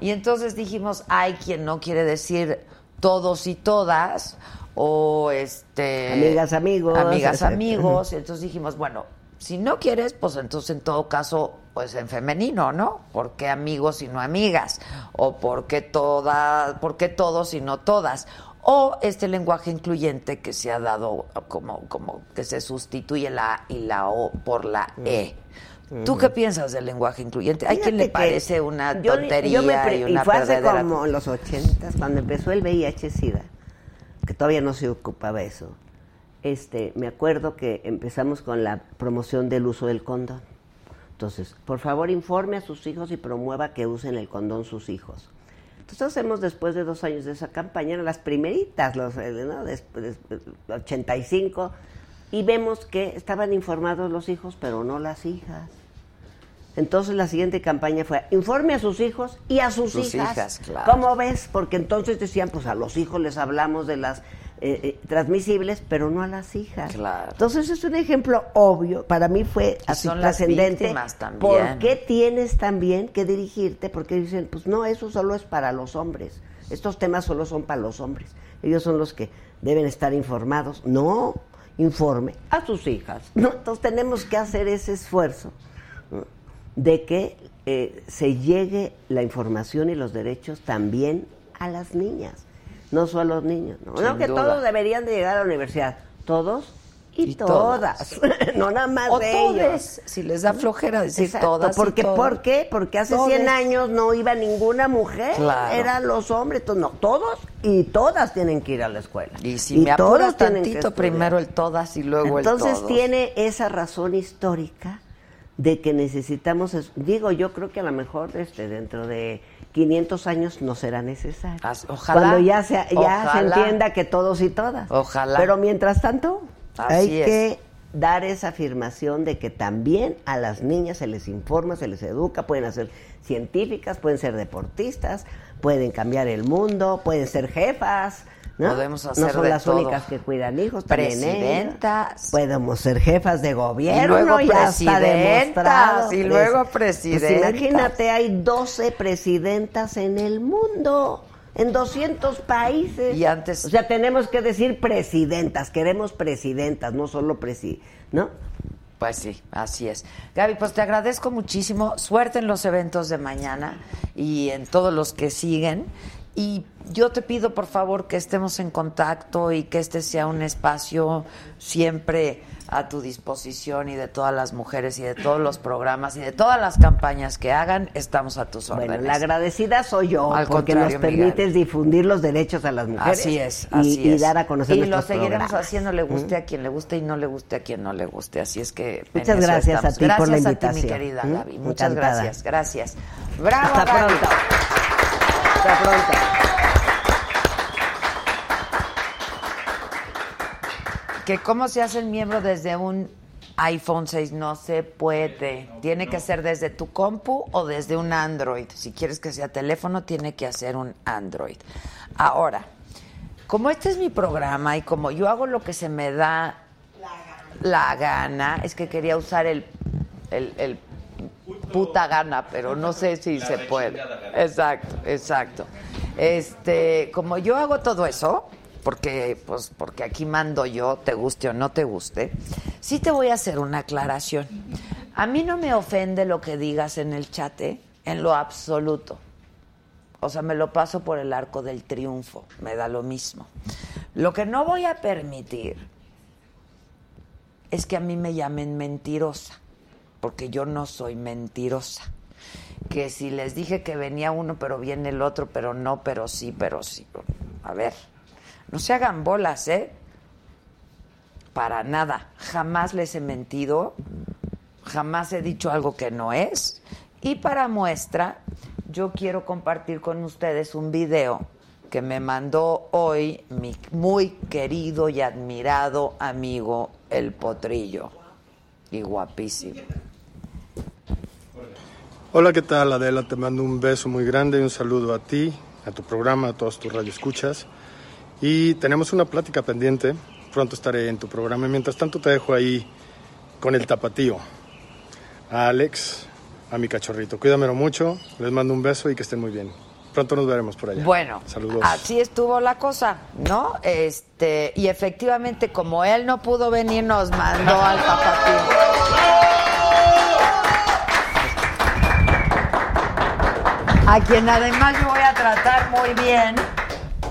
Y entonces dijimos, hay quien no quiere decir todos y todas, o este Amigas, amigos, amigas, amigos. Y entonces dijimos, bueno, si no quieres, pues entonces en todo caso, pues en femenino, ¿no? ¿Por qué amigos y no amigas? O ¿por qué, todas, por qué todos y no todas? O este lenguaje incluyente que se ha dado como, como que se sustituye la A y la O por la E. ¿Tú qué piensas del lenguaje incluyente? Hay quien le parece una tontería yo me pre- y una fue hace como los ochentas, cuando empezó el VIH-Sida, que todavía no se ocupaba eso. Este, me acuerdo que empezamos con la promoción del uso del condón. Entonces, por favor, informe a sus hijos y promueva que usen el condón sus hijos. Entonces hacemos después de dos años de esa campaña, las primeritas, los, eh, ¿no? después, 85, y vemos que estaban informados los hijos, pero no las hijas. Entonces la siguiente campaña fue informe a sus hijos y a sus, Sus hijas. hijas, claro. ¿Cómo ves? Porque entonces decían, pues a los hijos les hablamos de las eh, eh, transmisibles, pero no a las hijas. Claro. Entonces es un ejemplo obvio, para mí fue así son trascendente. también. ¿Por qué tienes también que dirigirte? Porque dicen, pues no, eso solo es para los hombres. Estos temas solo son para los hombres. Ellos son los que deben estar informados. No, informe a sus hijas. ¿no? Entonces tenemos que hacer ese esfuerzo. De que eh, se llegue la información y los derechos también a las niñas, no solo a los niños. No, No que duda. todos deberían de llegar a la universidad, todos y, Y todas, no nada más O de todes, ellos. si les da flojera decir Exacto, todas y porque, todos. ¿Por qué? Porque hace Todes. 100 años no iba ninguna mujer, Claro. eran los hombres, no, todos y todas tienen que ir a la escuela. Y si me todos tantito, primero el todas y luego Entonces el todos. tiene esa razón histórica de que necesitamos, es- digo, yo creo que a lo mejor este, dentro de 500 años no será necesario. Ojalá, Cuando ya, se, ya se entienda que todos y todas. Ojalá. Pero mientras tanto, Así hay es. que dar esa afirmación de que también a las niñas se les informa, se les educa, pueden ser científicas, pueden ser deportistas, pueden cambiar el mundo, pueden ser jefas. ¿No? Podemos hacer no son de las todo. únicas que cuidan hijos, también ellas. Presidentas. Podemos ser jefas de gobierno, Y luego demostrado. y luego Pues presidentas. imagínate, hay 12 presidentas en el mundo, en 200 países. Y antes- O sea, tenemos que decir presidentas, queremos presidentas, no solo presi... ¿No? Pues sí, así es. Gaby, pues te agradezco muchísimo. Suerte en los eventos de mañana y en todos los que siguen. Y yo te pido, por favor, que estemos en contacto y que este sea un espacio siempre a tu disposición y de todas las mujeres y de todos los programas y de todas las campañas que hagan, estamos a tus órdenes. Bueno, la agradecida soy yo, Al porque nos Miguel. permites difundir los derechos a las mujeres. Así es, y- así y, es. dar a conocer Y lo seguiremos programas. haciendo, le guste a quien le guste y no le guste a quien no le guste. Así es que. Muchas gracias estamos. a ti por la Gracias a ti, mi invitación. querida ¿Mm? Gaby. Muchas Encantada. gracias, gracias. Bravo, Hasta Gaby. pronto. Hasta pronto. que cómo se hace el miembro desde un iPhone 6 no se puede. Tiene que ser desde tu compu o desde un Android. Si quieres que sea teléfono, tiene que hacer un Android. Ahora, como este es mi programa y como yo hago lo que se me da la gana, es que quería usar el, el, el puta gana, pero no sé si se puede. Exacto, exacto. Este, como yo hago todo eso, porque pues porque aquí mando yo, te guste o no te guste, sí te voy a hacer una aclaración. A mí no me ofende lo que digas en el chat, ¿eh? en lo absoluto. O sea, me lo paso por el arco del triunfo, me da lo mismo. Lo que no voy a permitir es que a mí me llamen mentirosa, porque yo no soy mentirosa. Que si les dije que venía uno, pero viene el otro, pero no, pero sí, pero sí. A ver, no se hagan bolas, ¿eh? Para nada. Jamás les he mentido, jamás he dicho algo que no es. Y para muestra, yo quiero compartir con ustedes un video que me mandó hoy mi muy querido y admirado amigo El Potrillo. Y guapísimo. Hola, ¿qué tal Adela? Te mando un beso muy grande y un saludo a ti, a tu programa, a todos tus radioescuchas. Y tenemos una plática pendiente. Pronto estaré en tu programa. Mientras tanto te dejo ahí con el tapatío. A Alex, a mi cachorrito. Cuídamelo mucho. Les mando un beso y que estén muy bien. Pronto nos veremos por allá. Bueno, Saludos. así estuvo la cosa, ¿no? Este, y efectivamente, como él no pudo venir, nos mandó al tapatío. A quien además yo voy a tratar muy bien,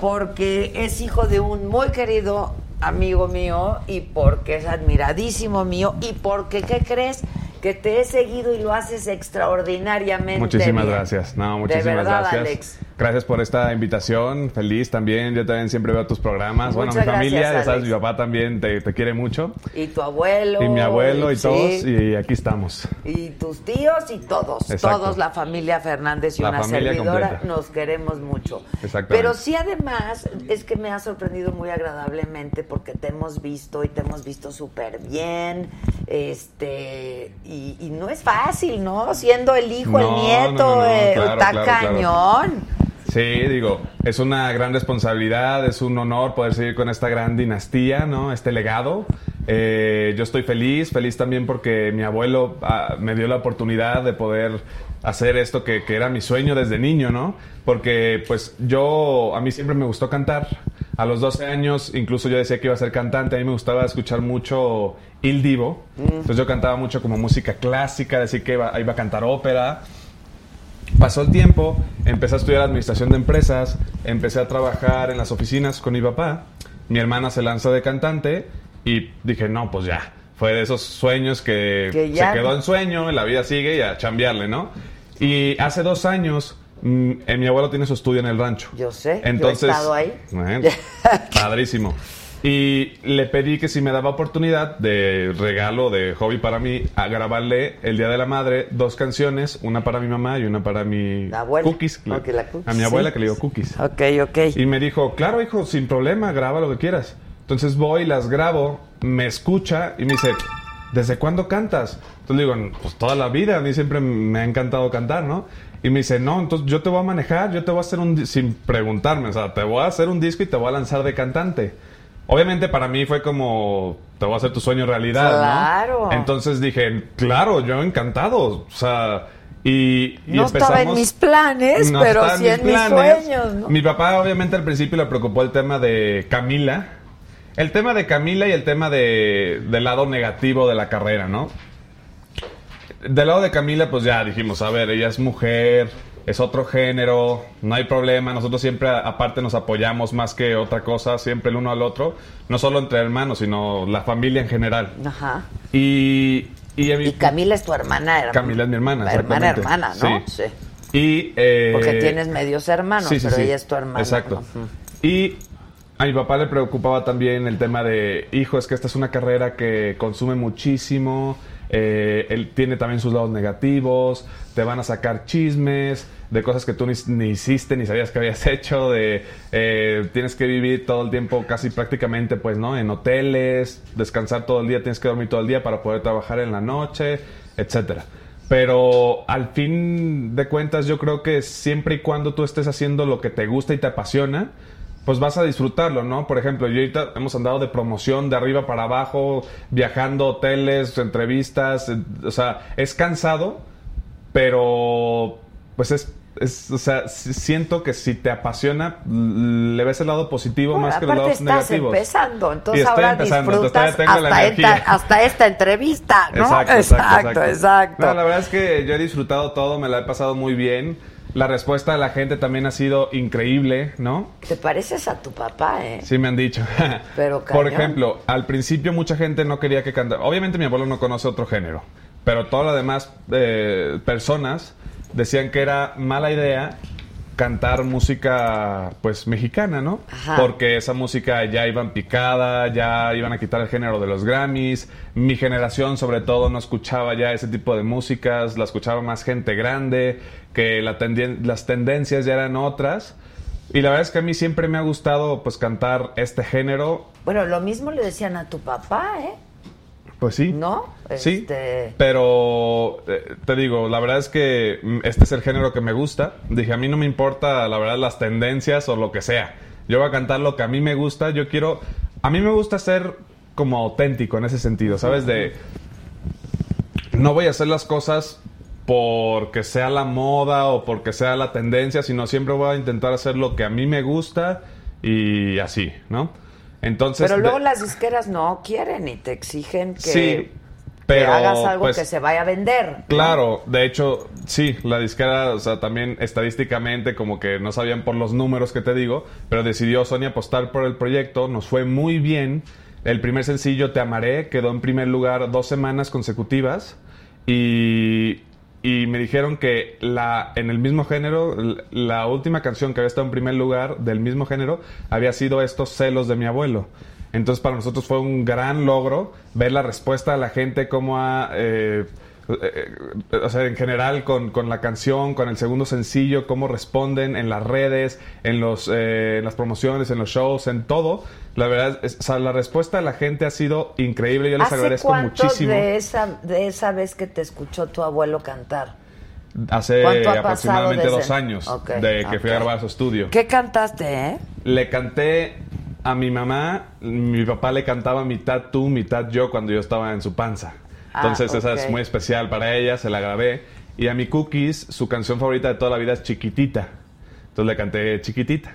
porque es hijo de un muy querido amigo mío y porque es admiradísimo mío y porque, ¿qué crees? Que te he seguido y lo haces extraordinariamente Muchísimas bien. gracias. No, De muchísimas verdad, gracias. Alex. Gracias por esta invitación. Feliz también. Yo también siempre veo tus programas. bueno, mi familia, ya sabes, mi papá también te, te quiere mucho. Y tu abuelo. Y mi abuelo y todos. Y aquí estamos. Y tus tíos y todos, Exacto. todos la familia Fernández y La una servidora completa. nos queremos mucho. Exactamente. Pero sí además es que me ha sorprendido muy agradablemente porque te hemos visto y te hemos visto súper bien, este y, y no es fácil, ¿no? Siendo el hijo, el nieto, no, no, eh, claro, está claro, claro. cañón. Sí, digo, es una gran responsabilidad, es un honor poder seguir con esta gran dinastía, ¿no? Este legado. Eh, yo estoy feliz, feliz también porque mi abuelo ah, me dio la oportunidad de poder hacer esto que, que era mi sueño desde niño, ¿no? Porque pues yo, a mí siempre me gustó cantar. A los 12 años incluso yo decía que iba a ser cantante, a mí me gustaba escuchar mucho Il Divo. Entonces yo cantaba mucho como música clásica, decir que iba, iba a cantar ópera. Pasó el tiempo, empecé a estudiar administración de empresas, empecé a trabajar en las oficinas con mi papá. Mi hermana se lanza de cantante y dije, no, pues ya. Fue de esos sueños que, Que se quedó en sueño, la vida sigue y a chambearle, ¿no? Y hace dos años, mm, eh, mi abuelo tiene su estudio en el rancho. Yo sé, yo he Entonces, estado ahí. Bueno, padrísimo. Y le pedí que si me daba oportunidad de regalo, de hobby para mí, a grabarle el Día de la Madre dos canciones, una para mi mamá y una para mi La abuela. cookies. Ok, la cookies, A mi abuela sí. que le digo cookies. Ok, ok. Y me dijo, claro, hijo, sin problema, graba lo que quieras. Entonces voy, las grabo, me escucha y me dice, ¿desde cuándo cantas? Entonces le digo, pues toda la vida, a mí siempre me ha encantado cantar, ¿no? Y me dice, no, entonces yo te voy a manejar, yo te voy a hacer un, sin preguntarme, o sea, te voy a hacer un disco y te voy a lanzar de cantante. Obviamente para mí fue como, te voy a hacer tu sueño realidad, Claro. ¿no? Entonces dije, claro, yo encantado, o sea, y, y No estaba en mis planes, no pero sí en mis planes. sueños, ¿no? Mi papá obviamente al principio le preocupó el tema de Camila. El tema de Camila y el tema de, del lado negativo de la carrera, ¿no? Del lado de Camila, pues ya dijimos, a ver, ella es mujer, es otro género, no hay problema, nosotros siempre aparte nos apoyamos más que otra cosa, siempre el uno al otro, no solo entre hermanos, sino la familia en general. Ajá. Y, y, Camila es tu hermana, hermana. Camila es mi hermana. Hermana, hermana, ¿no? Sí. Y, eh, Porque tienes medios hermanos, sí, sí, pero sí. ella es tu hermana. Exacto. Y a mi papá le preocupaba también el tema de, hijo, es que esta es una carrera que consume muchísimo, eh, él tiene también sus lados negativos, te van a sacar chismes de cosas que tú ni, ni hiciste ni sabías que habías hecho, de eh, tienes que vivir todo el tiempo casi prácticamente pues, ¿no? En hoteles, descansar todo el día, tienes que dormir todo el día para poder trabajar en la noche, etcétera. Pero al fin de cuentas yo creo que siempre y cuando tú estés haciendo lo que te gusta y te apasiona, pues vas a disfrutarlo, ¿no? Por ejemplo, yo ahorita hemos andado de promoción de arriba para abajo, viajando hoteles, entrevistas, eh, o sea, es cansado, pero pues es, es o sea, si- siento que si te apasiona, le ves el lado positivo Bueno, más que los lados estás negativos. empezando, Y entonces estoy ahora empezando, disfrutas tengo la hasta esta, energía. hasta esta entrevista, ¿no? Exacto, exacto, exacto. exacto. No, la verdad es que yo he disfrutado todo, me la he pasado muy bien. La respuesta de la gente también ha sido increíble, ¿no? Te pareces a tu papá, ¿eh? Sí me han dicho. Pero Por ejemplo, al principio mucha gente no quería que cantara. Obviamente mi abuelo no conoce otro género, pero todas las demás eh, personas decían que era mala idea cantar música pues mexicana, ¿no? Ajá. Porque esa música ya iban picada, ya iban a quitar el género de los Grammys. Mi generación sobre todo no escuchaba ya ese tipo de músicas, la escuchaba más gente grande, que la las tendencias ya eran otras. Y la verdad es que a mí siempre me ha gustado pues cantar este género, Bueno, lo mismo le decían a tu papá, ¿eh? Pues sí. ¿No? Sí, Este- pero eh, te digo, la verdad es que mm, este es el género que me gusta. Dije, a mí no me importa, la verdad, las tendencias o lo que sea. Yo voy a cantar lo que a mí me gusta. Yo quiero... A mí me gusta ser como auténtico en ese sentido, ¿sabes? De... No voy a hacer las cosas porque sea la moda o porque sea la tendencia, sino siempre voy a intentar hacer lo que a mí me gusta y así, ¿no? Entonces... Pero de- luego las disqueras no quieren y te exigen que, Sí, que pero hagas algo pues, que se vaya a vender. ¿no? Claro, de hecho, sí, la disquera, o sea, también estadísticamente como que no sabían por los números que te digo, pero decidió Sony apostar por el proyecto, nos fue muy bien. El primer sencillo, Te Amaré, quedó en primer lugar dos semanas consecutivas y, y me dijeron que la, en el mismo género, la última canción que había estado en primer lugar del mismo género había sido Estos celos de mi abuelo. Entonces para nosotros fue un gran logro ver la respuesta de la gente, cómo ha... eh, o sea, en general con, con la canción, con el segundo sencillo, cómo responden en las redes, en, los, eh, en las promociones, en los shows, en todo. La verdad, es- o sea, la respuesta de la gente ha sido increíble. Yo les ¿Hace agradezco cuánto muchísimo. de esa, de esa vez que te escuchó tu abuelo cantar? Hace ¿Cuánto ha pasado aproximadamente dos años de que fui a grabar a su estudio. ¿Qué cantaste, eh? Le canté a mi mamá, mi papá le cantaba mitad tú, mitad yo cuando yo estaba en su panza. Ah, Entonces esa es muy especial para ella, se la grabé. Y a mi Cookies, su canción favorita de toda la vida es Chiquitita. Entonces le canté Chiquitita.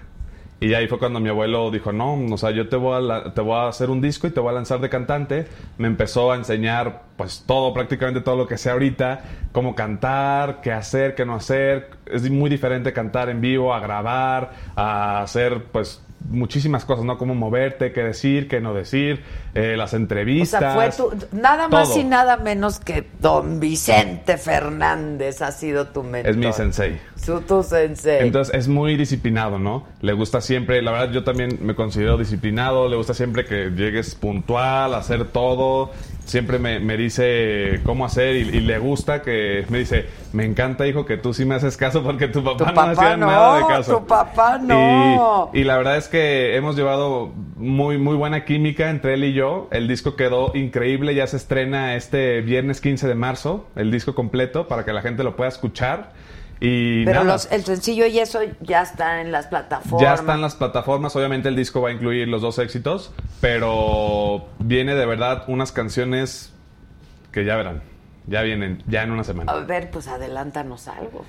Y ahí fue cuando mi abuelo dijo, no, o sea, yo te voy, a la- te voy a hacer un disco y te voy a lanzar de cantante. Me empezó a enseñar, pues, todo, prácticamente todo lo que sé ahorita. Cómo cantar, qué hacer, qué no hacer. Es muy diferente cantar en vivo, a grabar, a hacer, pues, muchísimas cosas, ¿no? Cómo moverte, qué decir, qué no decir, eh, las O entrevistas. sea, fue tu, nada más todo. y nada menos que don Vicente Fernández ha sido tu mentor. Es mi sensei. Su, tu sensei. Entonces es muy disciplinado, ¿no? Le gusta siempre, la verdad yo también me considero disciplinado, le gusta siempre que llegues puntual, hacer todo, siempre me, me dice cómo hacer y, y le gusta que me dice, me encanta hijo que tú sí me haces caso porque tu papá, Tu no papá hacía no, nada de caso. tu papá no. Y, y la verdad es que hemos llevado muy, muy buena química entre él y yo. El disco quedó increíble, ya se estrena este viernes 15 de marzo, el disco completo para que la gente lo pueda escuchar. Y Pero nada. los- el sencillo y eso ya está en las plataformas. Ya están las plataformas, obviamente el disco va a incluir los dos éxitos, pero viene de verdad unas canciones que ya verán, ya vienen, ya en una A semana. ver, pues adelántanos algo.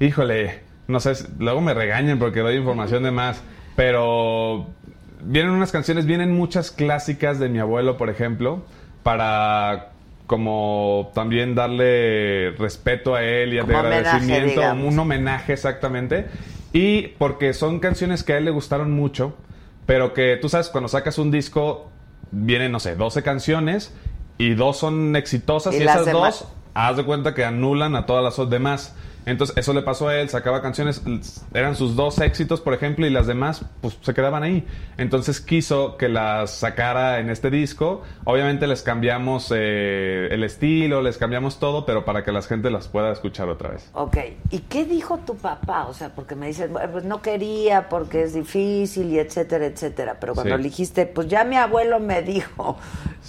¿no? Híjole, no sé, luego me regañan porque doy información de más, pero vienen unas canciones, vienen muchas clásicas de mi abuelo, por ejemplo, para como también darle respeto a él y de homenaje, agradecimiento, un homenaje exactamente, y porque son canciones que a él le gustaron mucho, pero que tú sabes, cuando sacas un disco, vienen, no sé, 12 canciones y dos son exitosas Y esas demás- dos haz de cuenta que anulan a todas las demás. Entonces, eso le pasó a él, sacaba canciones, eran sus dos éxitos, por ejemplo, y las demás, pues se quedaban ahí. Entonces quiso que las sacara en este disco. Obviamente les cambiamos eh, el estilo, les cambiamos todo, pero para que la gente las pueda escuchar otra vez. Ok, ¿y qué dijo tu papá? O sea, porque me dices, "Bueno, pues no quería porque es difícil y etcétera, etcétera. Pero cuando Sí. le dijiste, pues ya mi abuelo me dijo.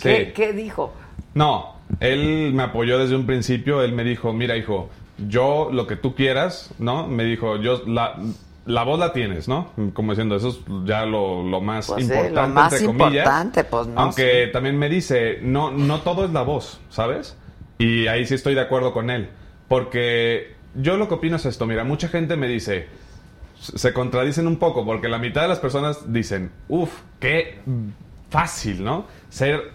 ¿Qué, Sí. qué dijo? No, él me apoyó desde un principio. Él me dijo, mira, hijo, yo lo que tú quieras, ¿no? Me dijo, yo la, la voz la tienes, ¿no? Como diciendo, eso es ya lo, lo más Pues sí, importante, lo más entre comillas. importante, pues, no, Aunque también me dice, no, no todo es la voz, ¿sabes? Y ahí sí estoy de acuerdo con él. Porque yo lo que opino es esto, mira, mucha gente me dice, se contradicen un poco porque la mitad de las personas dicen, uff, qué fácil, ¿no? Ser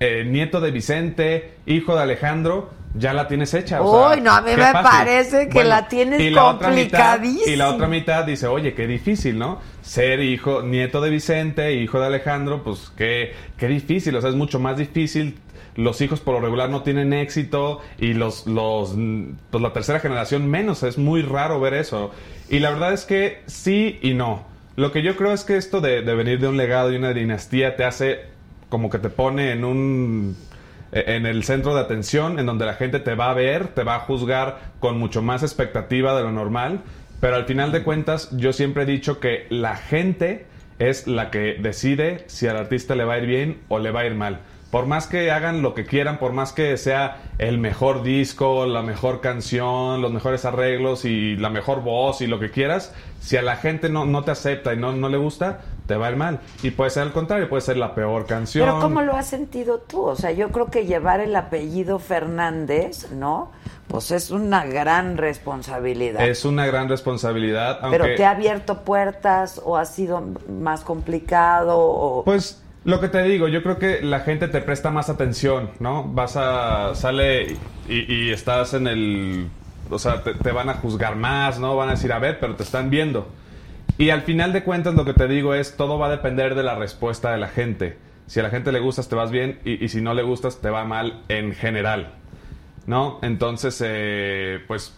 eh, nieto de Vicente, hijo de Alejandro, ya la tienes hecha. o sea, Uy, no, a mí me fácil. parece que la tienes y la mitad- complicadísima. Y la otra mitad dice, oye, qué difícil, ¿no? Ser hijo, nieto de Vicente, hijo de Alejandro, pues qué, qué difícil, o sea, es mucho más difícil. Los hijos por lo regular no tienen éxito y los, los, pues la tercera generación menos, es muy raro ver eso. Y la verdad es que sí y no. Lo que yo creo es que esto de, de venir de un legado y una dinastía te hace como que te pone en un en el centro de atención, en donde la gente te va a ver, te va a juzgar con mucho más expectativa de lo normal, pero al final de cuentas yo siempre he dicho que la gente es la que decide si al artista le va a ir bien o le va a ir mal. Por más que hagan lo que quieran, por más que sea el mejor disco, la mejor canción, los mejores arreglos y la mejor voz y lo que quieras, si a la gente no, no te acepta y no, no le gusta, te va a ir mal. Y puede ser al contrario, puede ser la peor canción. Pero ¿cómo lo has sentido tú? O sea, yo creo que llevar el apellido Fernández, ¿no? Pues es una gran responsabilidad. Es una gran responsabilidad. Pero te ha abierto puertas o ha sido más complicado o... Pues lo que te digo, yo creo que la gente te presta más atención, ¿no? Vas a. sale y, estás en el. O sea, te, van a juzgar más, ¿no? Van a decir, a ver, pero te están viendo. Y al final de cuentas, lo que te digo es: todo va a depender de la respuesta de la gente. Si a la gente le gustas, te vas bien, y, y si no le gustas, te va mal en general. ¿No? Entonces, eh, pues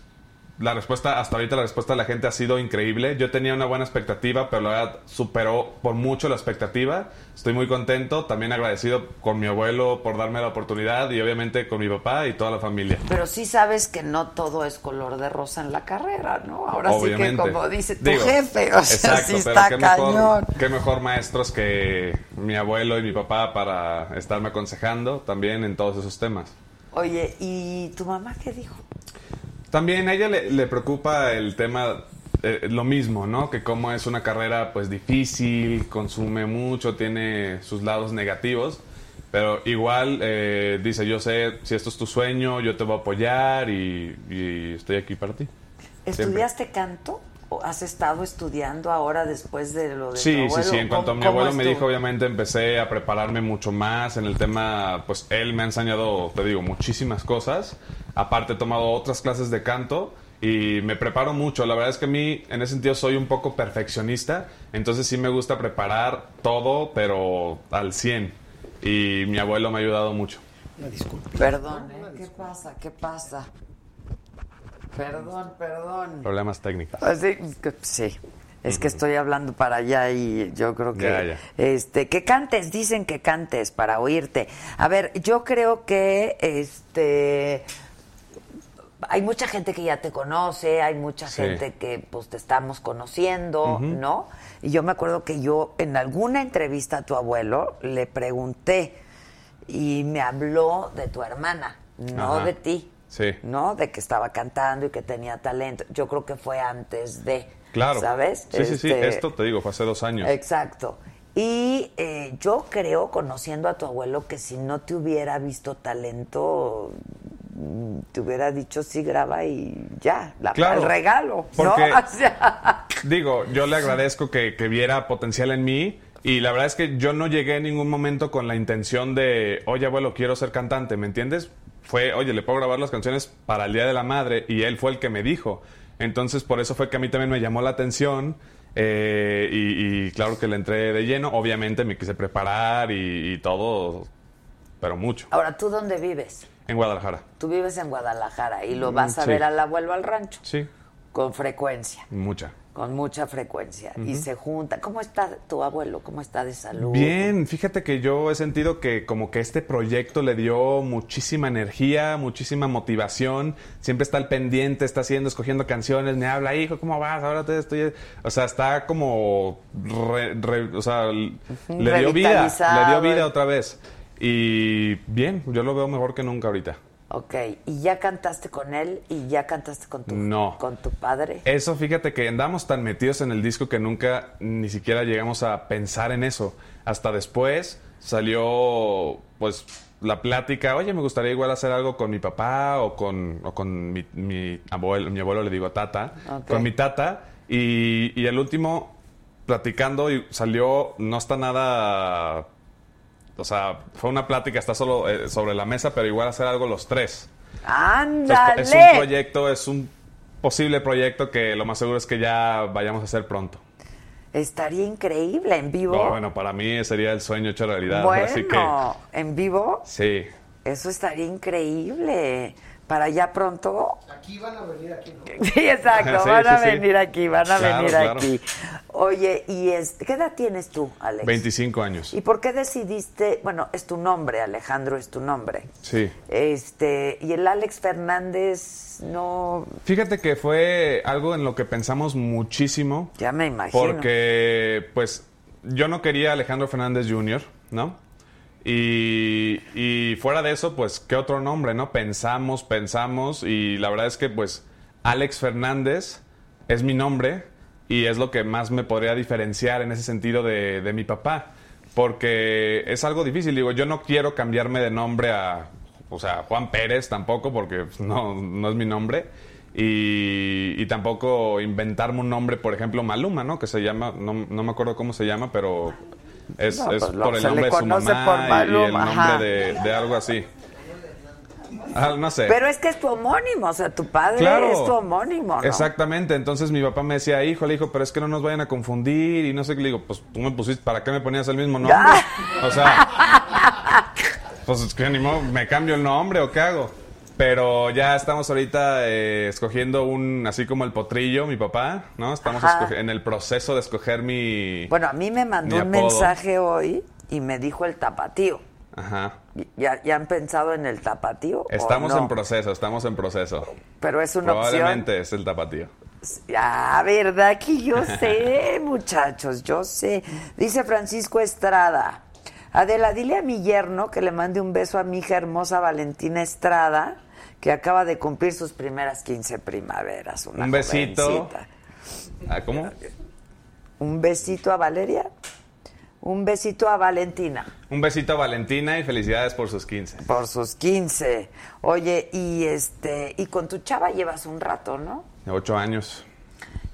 la respuesta, hasta ahorita la respuesta de la gente ha sido increíble. Yo tenía una buena expectativa, pero la verdad superó por mucho la expectativa. Estoy muy contento, también agradecido con mi abuelo por darme la oportunidad y obviamente con mi papá y toda la familia. Pero sí sabes que no todo es color de rosa en la carrera, ¿no? Ahora Obviamente. sí que como dice tu Digo, jefe, o sea, exacto, sí está qué cañón. Mejor, qué mejor maestros que mi abuelo y mi papá para estarme aconsejando también en todos esos temas. Oye, ¿y tu mamá qué dijo? También a ella le, preocupa el tema, eh, lo mismo, ¿no? Que como es una carrera pues difícil, consume mucho, tiene sus lados negativos, pero igual eh, dice, yo sé, si esto es tu sueño, yo te voy a apoyar y, estoy aquí para ti. ¿Estudiaste canto? ¿O has estado estudiando ahora después de lo de tu Sí, sí, abuelo? sí. En cuanto a mi ¿Cómo- cómo abuelo me dijo, obviamente empecé a prepararme mucho más en el tema, pues él me ha enseñado, te digo, muchísimas cosas. Aparte he tomado otras clases de canto y me preparo mucho. La verdad es que a mí, en ese sentido, soy un poco perfeccionista. Entonces sí me gusta preparar todo, pero al 100. Y mi abuelo me ha ayudado mucho. Perdón, ¿eh? ¿Qué pasa? ¿Qué pasa? Perdón, perdón. Problemas técnicos. Ah, Sí, es que- estoy hablando para allá y yo creo que Ya, ya. este que cantes, dicen que cantes para oírte. A ver, yo creo que este hay mucha gente que ya te conoce, hay mucha Sí. gente que pues te estamos conociendo. ¿no? Y yo me acuerdo que yo en alguna entrevista a tu abuelo le pregunté y me habló de tu hermana, no Ajá. de ti. Sí. ¿no? De que estaba cantando y que tenía talento. Yo creo que fue antes de, Claro. ¿sabes? Sí, sí, sí. Este, Esto te digo, fue hace dos años. Exacto. Y eh, yo creo, conociendo a tu abuelo, que si no te hubiera visto talento, mm, te hubiera dicho sí, graba y ya, la, Claro. el regalo, Porque- ¿no? O sea, Digo, yo le agradezco que, que viera potencial en mí y la verdad es que yo no llegué en ningún momento con la intención de, oye abuelo, quiero ser cantante, ¿me entiendes? Fue, oye, le puedo grabar las canciones para el Día de la Madre y él fue el que me dijo. Entonces por eso fue que a mí también me llamó la atención eh, y, y claro que le entré de lleno. Obviamente me quise preparar y, y todo, pero mucho. ahora, ¿tú dónde vives? En Guadalajara. Tú vives en Guadalajara y lo vas a Mm, sí. ver al abuelo al rancho. Sí. Con frecuencia, Mucha. Con mucha frecuencia. Y se junta. ¿Cómo está tu abuelo? ¿Cómo está de salud? Bien, fíjate que yo he sentido que como que este proyecto le dio muchísima energía, muchísima motivación, siempre está al pendiente, está haciendo, escogiendo canciones, me habla, hijo, ¿cómo vas? Ahora te estoy... O sea, está como... re- re- o sea, le dio vida, le dio vida otra vez. Y bien, yo lo veo mejor que nunca ahorita. Ok, ¿y ya cantaste con él y ya cantaste con tu, No. con tu padre? Eso, fíjate que andamos tan metidos en el disco que nunca ni siquiera llegamos a pensar en eso. Hasta después salió, pues, la plática, oye, me gustaría igual hacer algo con mi papá o con, o con mi, mi abuelo, mi abuelo le digo tata, con mi tata. Y, y el último, platicando, y salió, no está nada... O sea, fue una plática, está solo eh, sobre la mesa, pero igual hacer algo los tres. Entonces, ¡Ándale! es un proyecto, es un posible proyecto que lo más seguro es que ya vayamos a hacer pronto. Estaría increíble en vivo. No, bueno, para mí sería el sueño hecho realidad. Bueno, Así que en vivo, sí. eso estaría increíble. Para ya pronto. Aquí van a venir aquí, ¿no? Sí, exacto, Sí, van a sí. venir aquí, van a Claro, venir claro. aquí. Oye, ¿y este, qué edad tienes tú, Alex? 25 años. ¿Y por qué decidiste, bueno, es tu nombre, Alejandro es tu nombre? Sí. Este, y el Alex Fernández no, Fíjate que fue algo en lo que pensamos muchísimo. ya me imagino. Porque, pues, yo no quería a Alejandro Fernández Jr., ¿no? Y, y fuera de eso, pues, ¿qué otro nombre, no? Pensamos, pensamos, y la verdad es que, pues, Alex Fernández es mi nombre y es lo que más me podría diferenciar en ese sentido de, de mi papá. Porque es algo difícil, digo, yo no quiero cambiarme de nombre a, o sea, Juan Pérez tampoco, porque pues, no, no es mi nombre. Y, y tampoco inventarme un nombre, por ejemplo, Maluma, ¿no? Que se llama, no, no me acuerdo cómo se llama, pero es, No, es pues, por el nombre de su mamá y- el ajá. nombre de, de algo así. Ah, no sé. Pero es que es tu homónimo, o sea, tu padre Claro. es tu homónimo, ¿no? Exactamente, entonces mi papá me decía, hijo, le dijo, pero es que no nos vayan a confundir y no sé qué, le digo, pues tú me pusiste, ¿para qué me ponías el mismo nombre? O sea, pues es que ni modo, me cambio el nombre o qué hago. Pero ya estamos ahorita eh, escogiendo un, así como el potrillo, mi papá, ¿no? Estamos en el proceso de escoger mi... Bueno, a mí me mandó un mensaje hoy y me dijo el tapatío. Ajá. ¿Ya, ya han pensado en el tapatío? Estamos no? en proceso, estamos en proceso. Pero es una opción. Probablemente es el tapatío. Ah, verdad que yo sé, muchachos, yo sé. Dice Francisco Estrada. Adela, dile a mi yerno que le mande un beso a mi hija hermosa Valentina Estrada, que acaba de cumplir sus primeras 15 primaveras. Una Un besito. jovencita. Ah, ¿Cómo? Un besito a Valeria. Un besito a Valentina Un besito a Valentina y felicidades por sus 15. por sus 15. Oye, y este, y con tu chava llevas un rato, ¿no? Ocho años.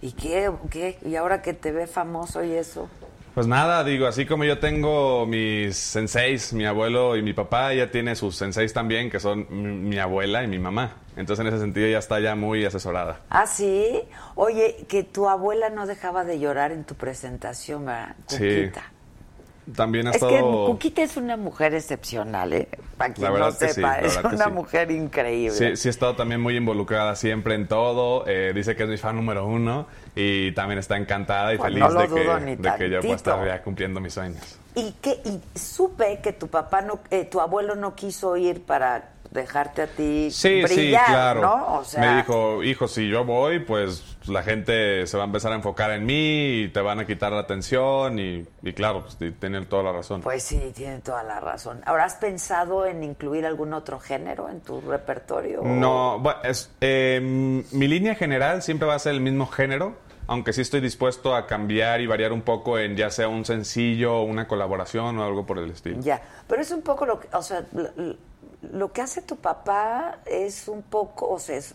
¿Y qué, qué? ¿Y ahora que te ve famoso y eso? Pues nada, digo, así como yo tengo mis senseis, mi abuelo y mi papá, ella tiene sus senseis también, que son mi, mi abuela y mi mamá. Entonces, en ese sentido, ya está ya muy asesorada. Ah, sí. Oye, que tu abuela no dejaba de llorar en tu presentación, ¿verdad? Sí. También ha Es que estado... Cuquita es una mujer excepcional, ¿eh? Para quien no que sí, sepa, la es que una sí. mujer increíble. Sí, sí ha estado también muy involucrada siempre en todo. eh, dice que es mi fan número uno y también está encantada y Pues feliz no de, que, de que yo pueda estar ya cumpliendo mis sueños. Y que y supe que tu papá no, eh, tu abuelo no quiso ir para dejarte a ti Sí, brillar, sí, claro. ¿no? O sea, Me dijo, hijo, si yo voy, pues la gente se va a empezar a enfocar en mí y te van a quitar la atención y, y claro, pues t- tiene toda la razón. Pues sí, tiene toda la razón. ¿Ahora has pensado en incluir algún otro género en tu repertorio? No, bueno, es, eh, mi línea general siempre va a ser el mismo género, aunque sí estoy dispuesto a cambiar y variar un poco en ya sea un sencillo, una colaboración o algo por el estilo. Ya, pero es un poco lo que, o sea, lo, que hace tu papá es un poco, o sea, es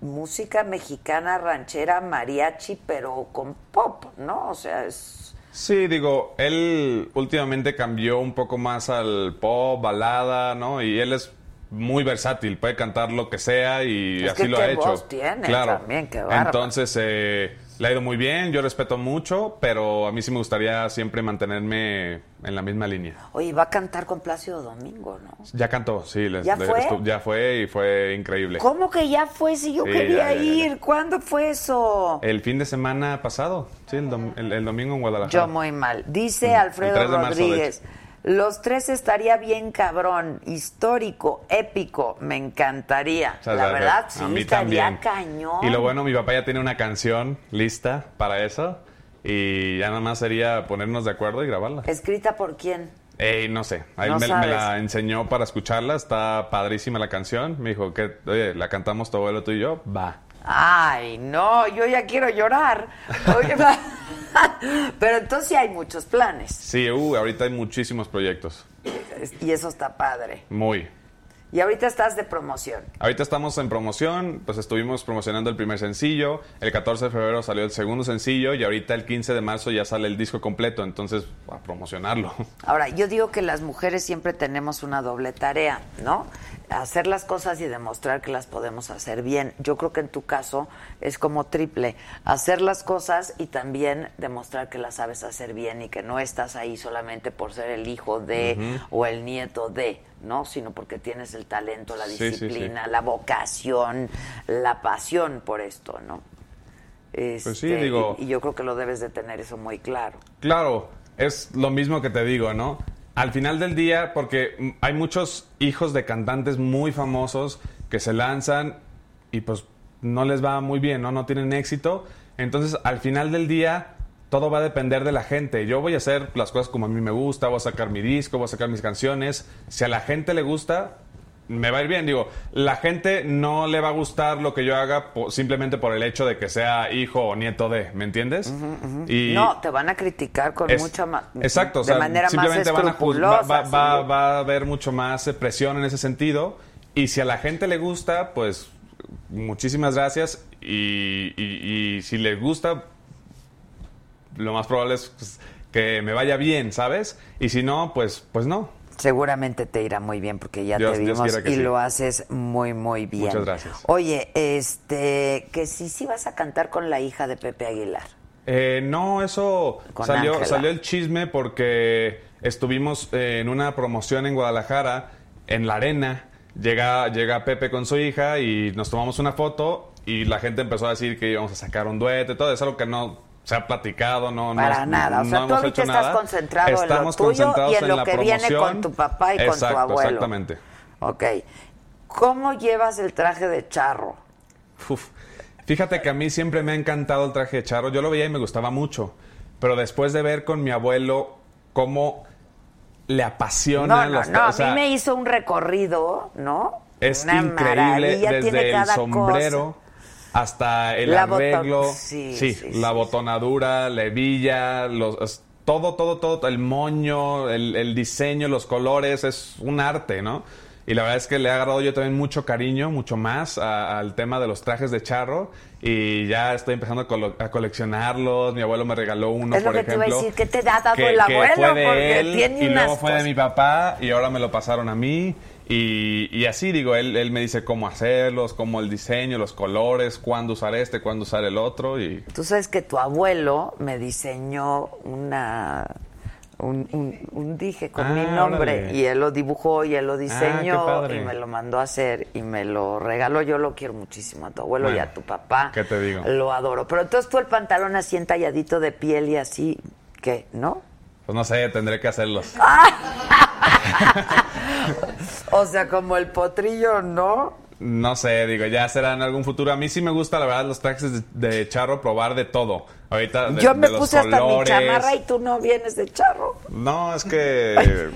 música mexicana, ranchera, mariachi, pero con pop, ¿no? O sea, es... Sí, digo, él últimamente cambió un poco más al pop, balada, ¿no? Y él es muy versátil, puede cantar lo que sea y Es así que lo qué ha hecho. tiene claro. también, qué bárbaro. Entonces, eh, Le ha ido muy bien, yo respeto mucho, pero a mí sí me gustaría siempre mantenerme en la misma línea. Oye, va a cantar con Plácido Domingo, ¿no? Ya cantó, sí. les- ¿Ya fue? estu- ya fue y fue increíble. ¿Cómo que ya fue si yo Sí, quería ya, ya, ya, ir? ¿Cuándo fue eso? El fin de semana pasado, sí, el, dom- el- el domingo en Guadalajara. Yo muy mal. Dice Mm, Alfredo 3 de marzo, de Rodríguez. Los tres estaría bien cabrón, histórico, épico, me encantaría. O sea, la verdad, sí, a mí estaría también. cañón. Y lo bueno, mi papá ya tiene una canción lista para eso. Y ya nada más sería ponernos de acuerdo y grabarla. ¿Escrita por quién? Ey, no sé. Ahí No me, la enseñó para escucharla. Está padrísima la canción. Me dijo que, oye, la cantamos tu abuelo, tú y yo. Va. Ay, no, yo ya quiero llorar. Pero entonces sí hay muchos planes. Sí, uh, ahorita hay muchísimos proyectos. Y eso está padre. Muy. Y ahorita estás de promoción. Ahorita estamos en promoción, pues estuvimos promocionando el primer sencillo, el 14 de febrero salió el segundo sencillo y ahorita el 15 de marzo ya sale el disco completo, entonces a promocionarlo. Ahora, yo digo que las mujeres siempre tenemos una doble tarea, ¿no? Hacer las cosas y demostrar que las podemos hacer bien. Yo creo que en tu caso es como triple. Hacer las cosas y también demostrar que las sabes hacer bien y que no estás ahí solamente por ser el hijo de o el nieto de, ¿no? Sino porque tienes el talento, la Sí, sí, sí. disciplina, la vocación, la pasión por esto, ¿no? Pues sí, Este, digo- Y, y yo creo que lo debes de tener eso muy claro. Claro, es lo mismo que te digo, ¿no? Al final del día, porque hay muchos hijos de cantantes muy famosos que se lanzan y pues no les va muy bien, ¿no? No tienen éxito. Entonces, al final del día, todo va a depender de la gente. Yo voy a hacer las cosas como a mí me gusta, voy a sacar mi disco, voy a sacar mis canciones. Si a la gente le gusta, me va a ir bien. Digo, la gente no le va a gustar lo que yo haga po- simplemente por el hecho de que sea hijo o nieto de, ¿me entiendes? Y no, te van a criticar con es- mucha más. Exacto, o de sea, manera más simplemente van a va, va- va- sí. va a haber mucho más eh, presión en ese sentido. Y si a la gente le gusta, pues muchísimas gracias. Y, y- y si les gusta, lo más probable es pues, que me vaya bien, ¿sabes? Y si no, pues, pues no. Seguramente te irá muy bien porque ya Dios- te vimos y sí. lo haces muy, muy bien. Muchas gracias. Oye, este, que sí, sí vas a cantar con la hija de Pepe Aguilar. Eh, no, eso Con salió, Ángela. salió el chisme porque estuvimos eh, en una promoción en Guadalajara, en la arena. Llega, llega Pepe con su hija y nos tomamos una foto y la gente empezó a decir que íbamos a sacar un dueto y todo. Es algo que no se ha platicado, no Para no- nada. O sea, no tú ahorita estás nada. concentrado en lo tuyo y en lo que viene con tu papá y con tu abuelo. Exactamente. Ok. ¿Cómo llevas el traje de charro? Uf. Fíjate que a mí siempre me ha encantado el traje de charro. Yo lo veía y me gustaba mucho. Pero después de ver con mi abuelo cómo le apasiona No, no, los no. A o sea, mí me hizo un recorrido, ¿no? Es Una increíble maravilla, desde tiene el sombrero hasta el La boton- arreglo, sí, sí, sí, la botonadura, la hebilla, los, todo, todo, todo, el moño, el, el diseño, los colores, es un arte, ¿no? Y la verdad es que le he agarrado yo también mucho cariño, mucho más a- al tema de los trajes de charro y ya estoy empezando a, colo- a coleccionarlos. Mi abuelo me regaló uno, Es lo por que te iba a ejemplo. decir, ¿qué te ha dado que- el que abuelo? fue de Porque él, tiene y luego fue de mi papá y ahora me lo pasaron a mí. Y, y así digo, él, él me dice cómo hacerlos, cómo el diseño, los colores, cuándo usar este, cuándo usar el otro. Y Tú sabes que tu abuelo me diseñó una un, un, un dije con Ah, mi nombre órale. y él lo dibujó y él lo Ah, diseñó y me lo mandó a hacer y me lo regaló. Yo lo quiero muchísimo a tu abuelo y a tu papá. ¿qué te digo? Lo adoro. Pero entonces tú el pantalón así entalladito de piel y así, ¿qué? ¿No? pues no sé, tendré que hacerlos. O sea, como el potrillo, ¿no? No sé, digo, ya será en algún futuro. A mí sí me gusta, la verdad, los trajes de, de charro, probar de todo. Ahorita, de, Yo me de los puse hasta mi chamarra y tú no vienes de charro. No, es que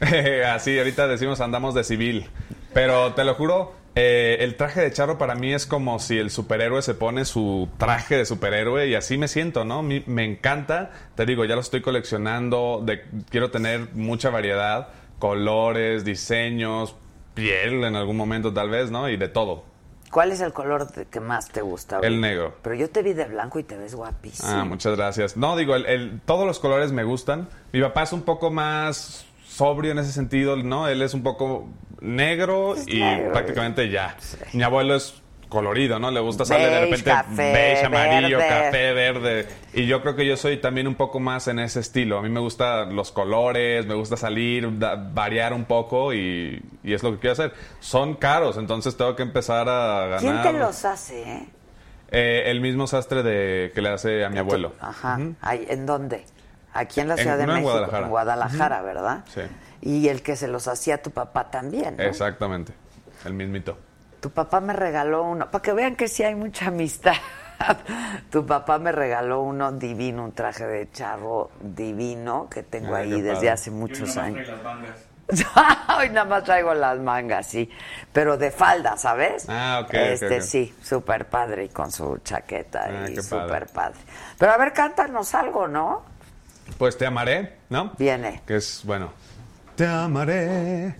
así ahorita decimos andamos de civil. Pero te lo juro, eh, el traje de charro para mí es como si el superhéroe se pone su traje de superhéroe y así me siento, ¿no? Mi- me encanta, te digo, ya lo estoy coleccionando, de- quiero tener mucha variedad, colores, diseños, piel en algún momento tal vez, ¿no? Y de todo. ¿Cuál es el color de- que más te gusta? El negro. Pero yo te vi de blanco y te ves guapísimo. Ah, muchas gracias. No, digo, el- el- todos los colores me gustan. Mi papá es un poco más sobrio en ese sentido, ¿no? Él es un poco negro y negro. prácticamente ya. Mi abuelo es colorido, ¿no? Le gusta salir de repente café, beige, amarillo, verde. café, verde. Y yo creo que yo soy también un poco más en ese estilo. A mí me gustan los colores, me gusta salir, da- variar un poco y, y es lo que quiero hacer. Son caros, entonces tengo que empezar a ganar. ¿Quién te los hace, eh? Eh, el mismo sastre de, que le hace a mi abuelo. Ajá. Ay, ¿En dónde? Aquí en la En- Ciudad de no, en México. Guadalajara. En Guadalajara. ¿verdad? Sí, Y el que se los hacía tu papá también, ¿no? exactamente. El mismito. Tu papá me regaló uno, para que vean que sí hay mucha amistad. tu papá me regaló uno divino, un traje de charro divino que tengo Ah, ahí desde padre. hace muchos años. las mangas. Hoy nada más traigo las mangas, sí. Pero de falda, ¿sabes? Ah, ok, Este sí, súper padre y con su chaqueta Ah, y súper padre. padre. Pero a ver, cántanos algo, ¿no? Pues te amaré, ¿no? Viene. Que es, bueno. Te amaré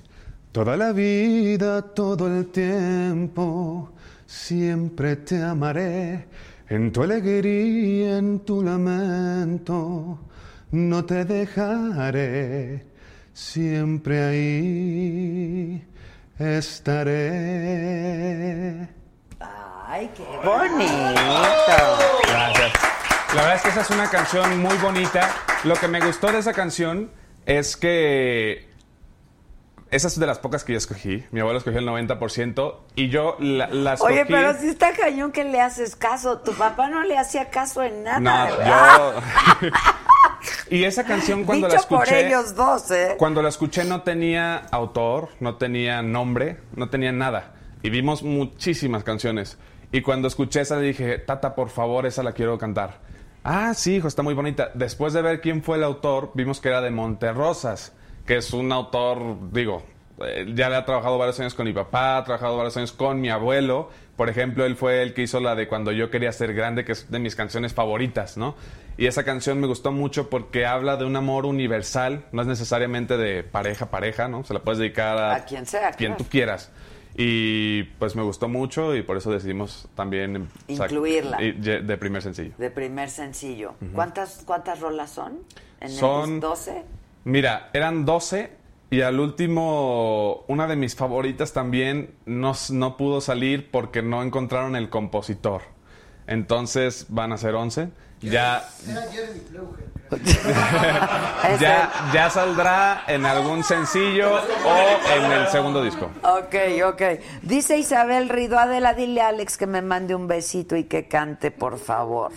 toda la vida, todo el tiempo. Siempre te amaré en tu alegría, en tu lamento. No te dejaré, siempre ahí estaré. Ay, qué bonito. Gracias. La verdad es que esa es una canción muy bonita. Lo que me gustó de esa canción es que esa es de las pocas que yo escogí. Mi abuelo escogió el 90% y yo la, la escogí. Oye, pero si está cañón que le haces caso. Tu papá no le hacía caso en nada. No, ¿verdad? yo... y esa canción cuando la Dicho por escuché... ellos dos, ¿eh? Cuando la escuché no tenía autor, no tenía nombre, no tenía nada. Y vimos muchísimas canciones. Y cuando escuché esa le dije, Tata, por favor, esa la quiero cantar. Ah, sí, hijo, está muy bonita. Después de ver quién fue el autor, vimos que era de Monterrosas, que es un autor, digo, eh, ya le ha trabajado varios años con mi papá, ha trabajado varios años con mi abuelo. Por ejemplo, él fue el que hizo la de Cuando yo quería ser grande, que es de mis canciones favoritas, ¿no? Y esa canción me gustó mucho porque habla de un amor universal, no es necesariamente de pareja a pareja, ¿no? Se la puedes dedicar a, A quien sea, quien claro. tú quieras. Y pues me gustó mucho y por eso decidimos también Incluirla. de primer sencillo. De primer sencillo. ¿Cuántas, ¿Cuántas rolas son? ¿En Son- el 12? Mira, eran 12 y al último, una de mis favoritas también no, no pudo salir porque no encontraron el compositor. Entonces van a ser 11. Ya, ya, ya saldrá en algún sencillo o en el segundo disco. Ok, ok. Dice Isabel Rido, Adela, dile a Alex que me mande un besito y que cante, por favor.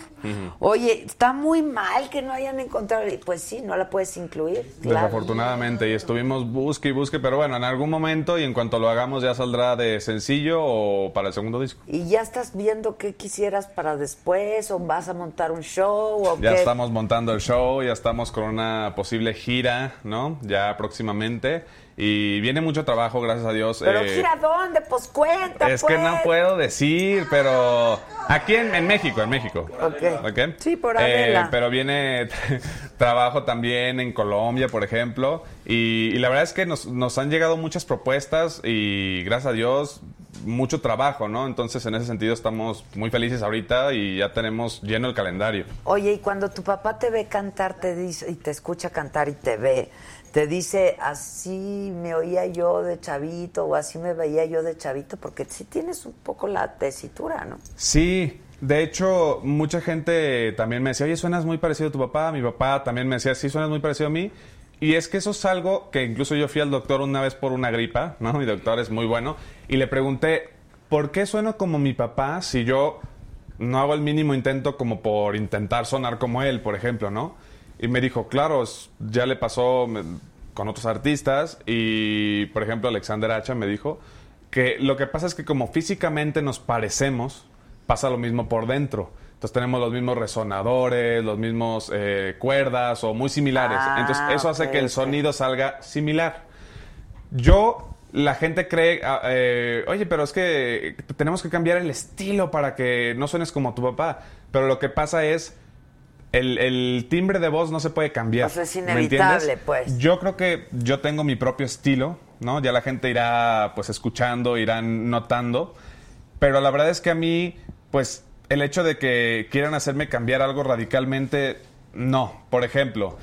Oye, está muy mal que no hayan encontrado. Pues sí, no la puedes incluir. Claro. Desafortunadamente, y estuvimos busque y busque, pero bueno, en algún momento y en cuanto lo hagamos ya saldrá de sencillo o para el segundo disco. ¿Y ya estás viendo qué quisieras para después? ¿O vas a montar un show? ¿O Ya qué? estamos montando el show, ya estamos con una posible gira, ¿no? Ya próximamente. Y viene mucho trabajo, gracias a Dios. ¿Pero eh, gira dónde? Pues cuenta, Es que pues. no puedo decir, pero aquí en, en México, en México. Ok. Sí, por Eh, Adela. pero viene trabajo también en Colombia, por ejemplo. Y, y la verdad es que nos, nos han llegado muchas propuestas y gracias a Dios mucho trabajo, ¿no? Entonces en ese sentido estamos muy felices ahorita y ya tenemos lleno el calendario. Oye, y cuando tu papá te ve cantar, te dice, y te escucha cantar y te ve, te dice, así me oía yo de chavito o así me veía yo de chavito, porque sí tienes un poco la tesitura, ¿no? Sí, de hecho, mucha gente también me decía, oye, suenas muy parecido a tu papá. Mi papá también me decía, sí, suenas muy parecido a mí. Y es que eso es algo que incluso yo fui al doctor una vez por una gripa, ¿no? Mi doctor es muy bueno. Y le pregunté, ¿por qué sueno como mi papá si yo no hago el mínimo intento como por intentar sonar como él, por ejemplo, ¿no? Y me dijo, claro, ya le pasó con otros artistas y, por ejemplo, Alexander Hacha me dijo que lo que pasa es que como físicamente nos parecemos, pasa lo mismo por dentro. Entonces tenemos los mismos resonadores, los mismos eh, cuerdas o muy similares. Ah, Entonces eso hace que el sonido salga similar. Yo, la gente cree, ah, eh, oye, pero es que tenemos que cambiar el estilo para que no suenes como tu papá. Pero lo que pasa es, el, el timbre de voz no se puede cambiar. Sea, es ¿me inevitable, pues. Yo creo que yo tengo mi propio estilo, ¿no? Ya la gente irá, pues, escuchando, irán notando. Pero la verdad es que a mí, pues, el hecho de que quieran hacerme cambiar algo radicalmente, no. Por ejemplo,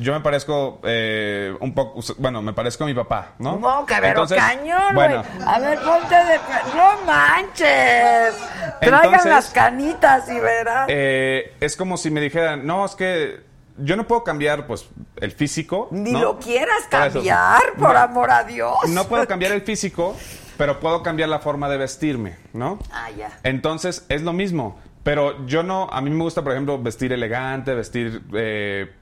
yo me parezco eh, un poco, bueno, me parezco a mi papá, ¿no? No, Entonces, cañón, güey. bueno. A ver, ponte de... ¡No manches! Traigan las canitas y verás. Eh, es como si me dijeran, no, es que yo no puedo cambiar, pues, el físico. Ni ¿no? lo quieras Por cambiar, por No. amor a Dios. No puedo cambiar el físico, pero puedo cambiar la forma de vestirme, ¿no? Ah, ya. Entonces, es lo mismo. Pero yo no, a mí me gusta, por ejemplo, vestir elegante, vestir, eh,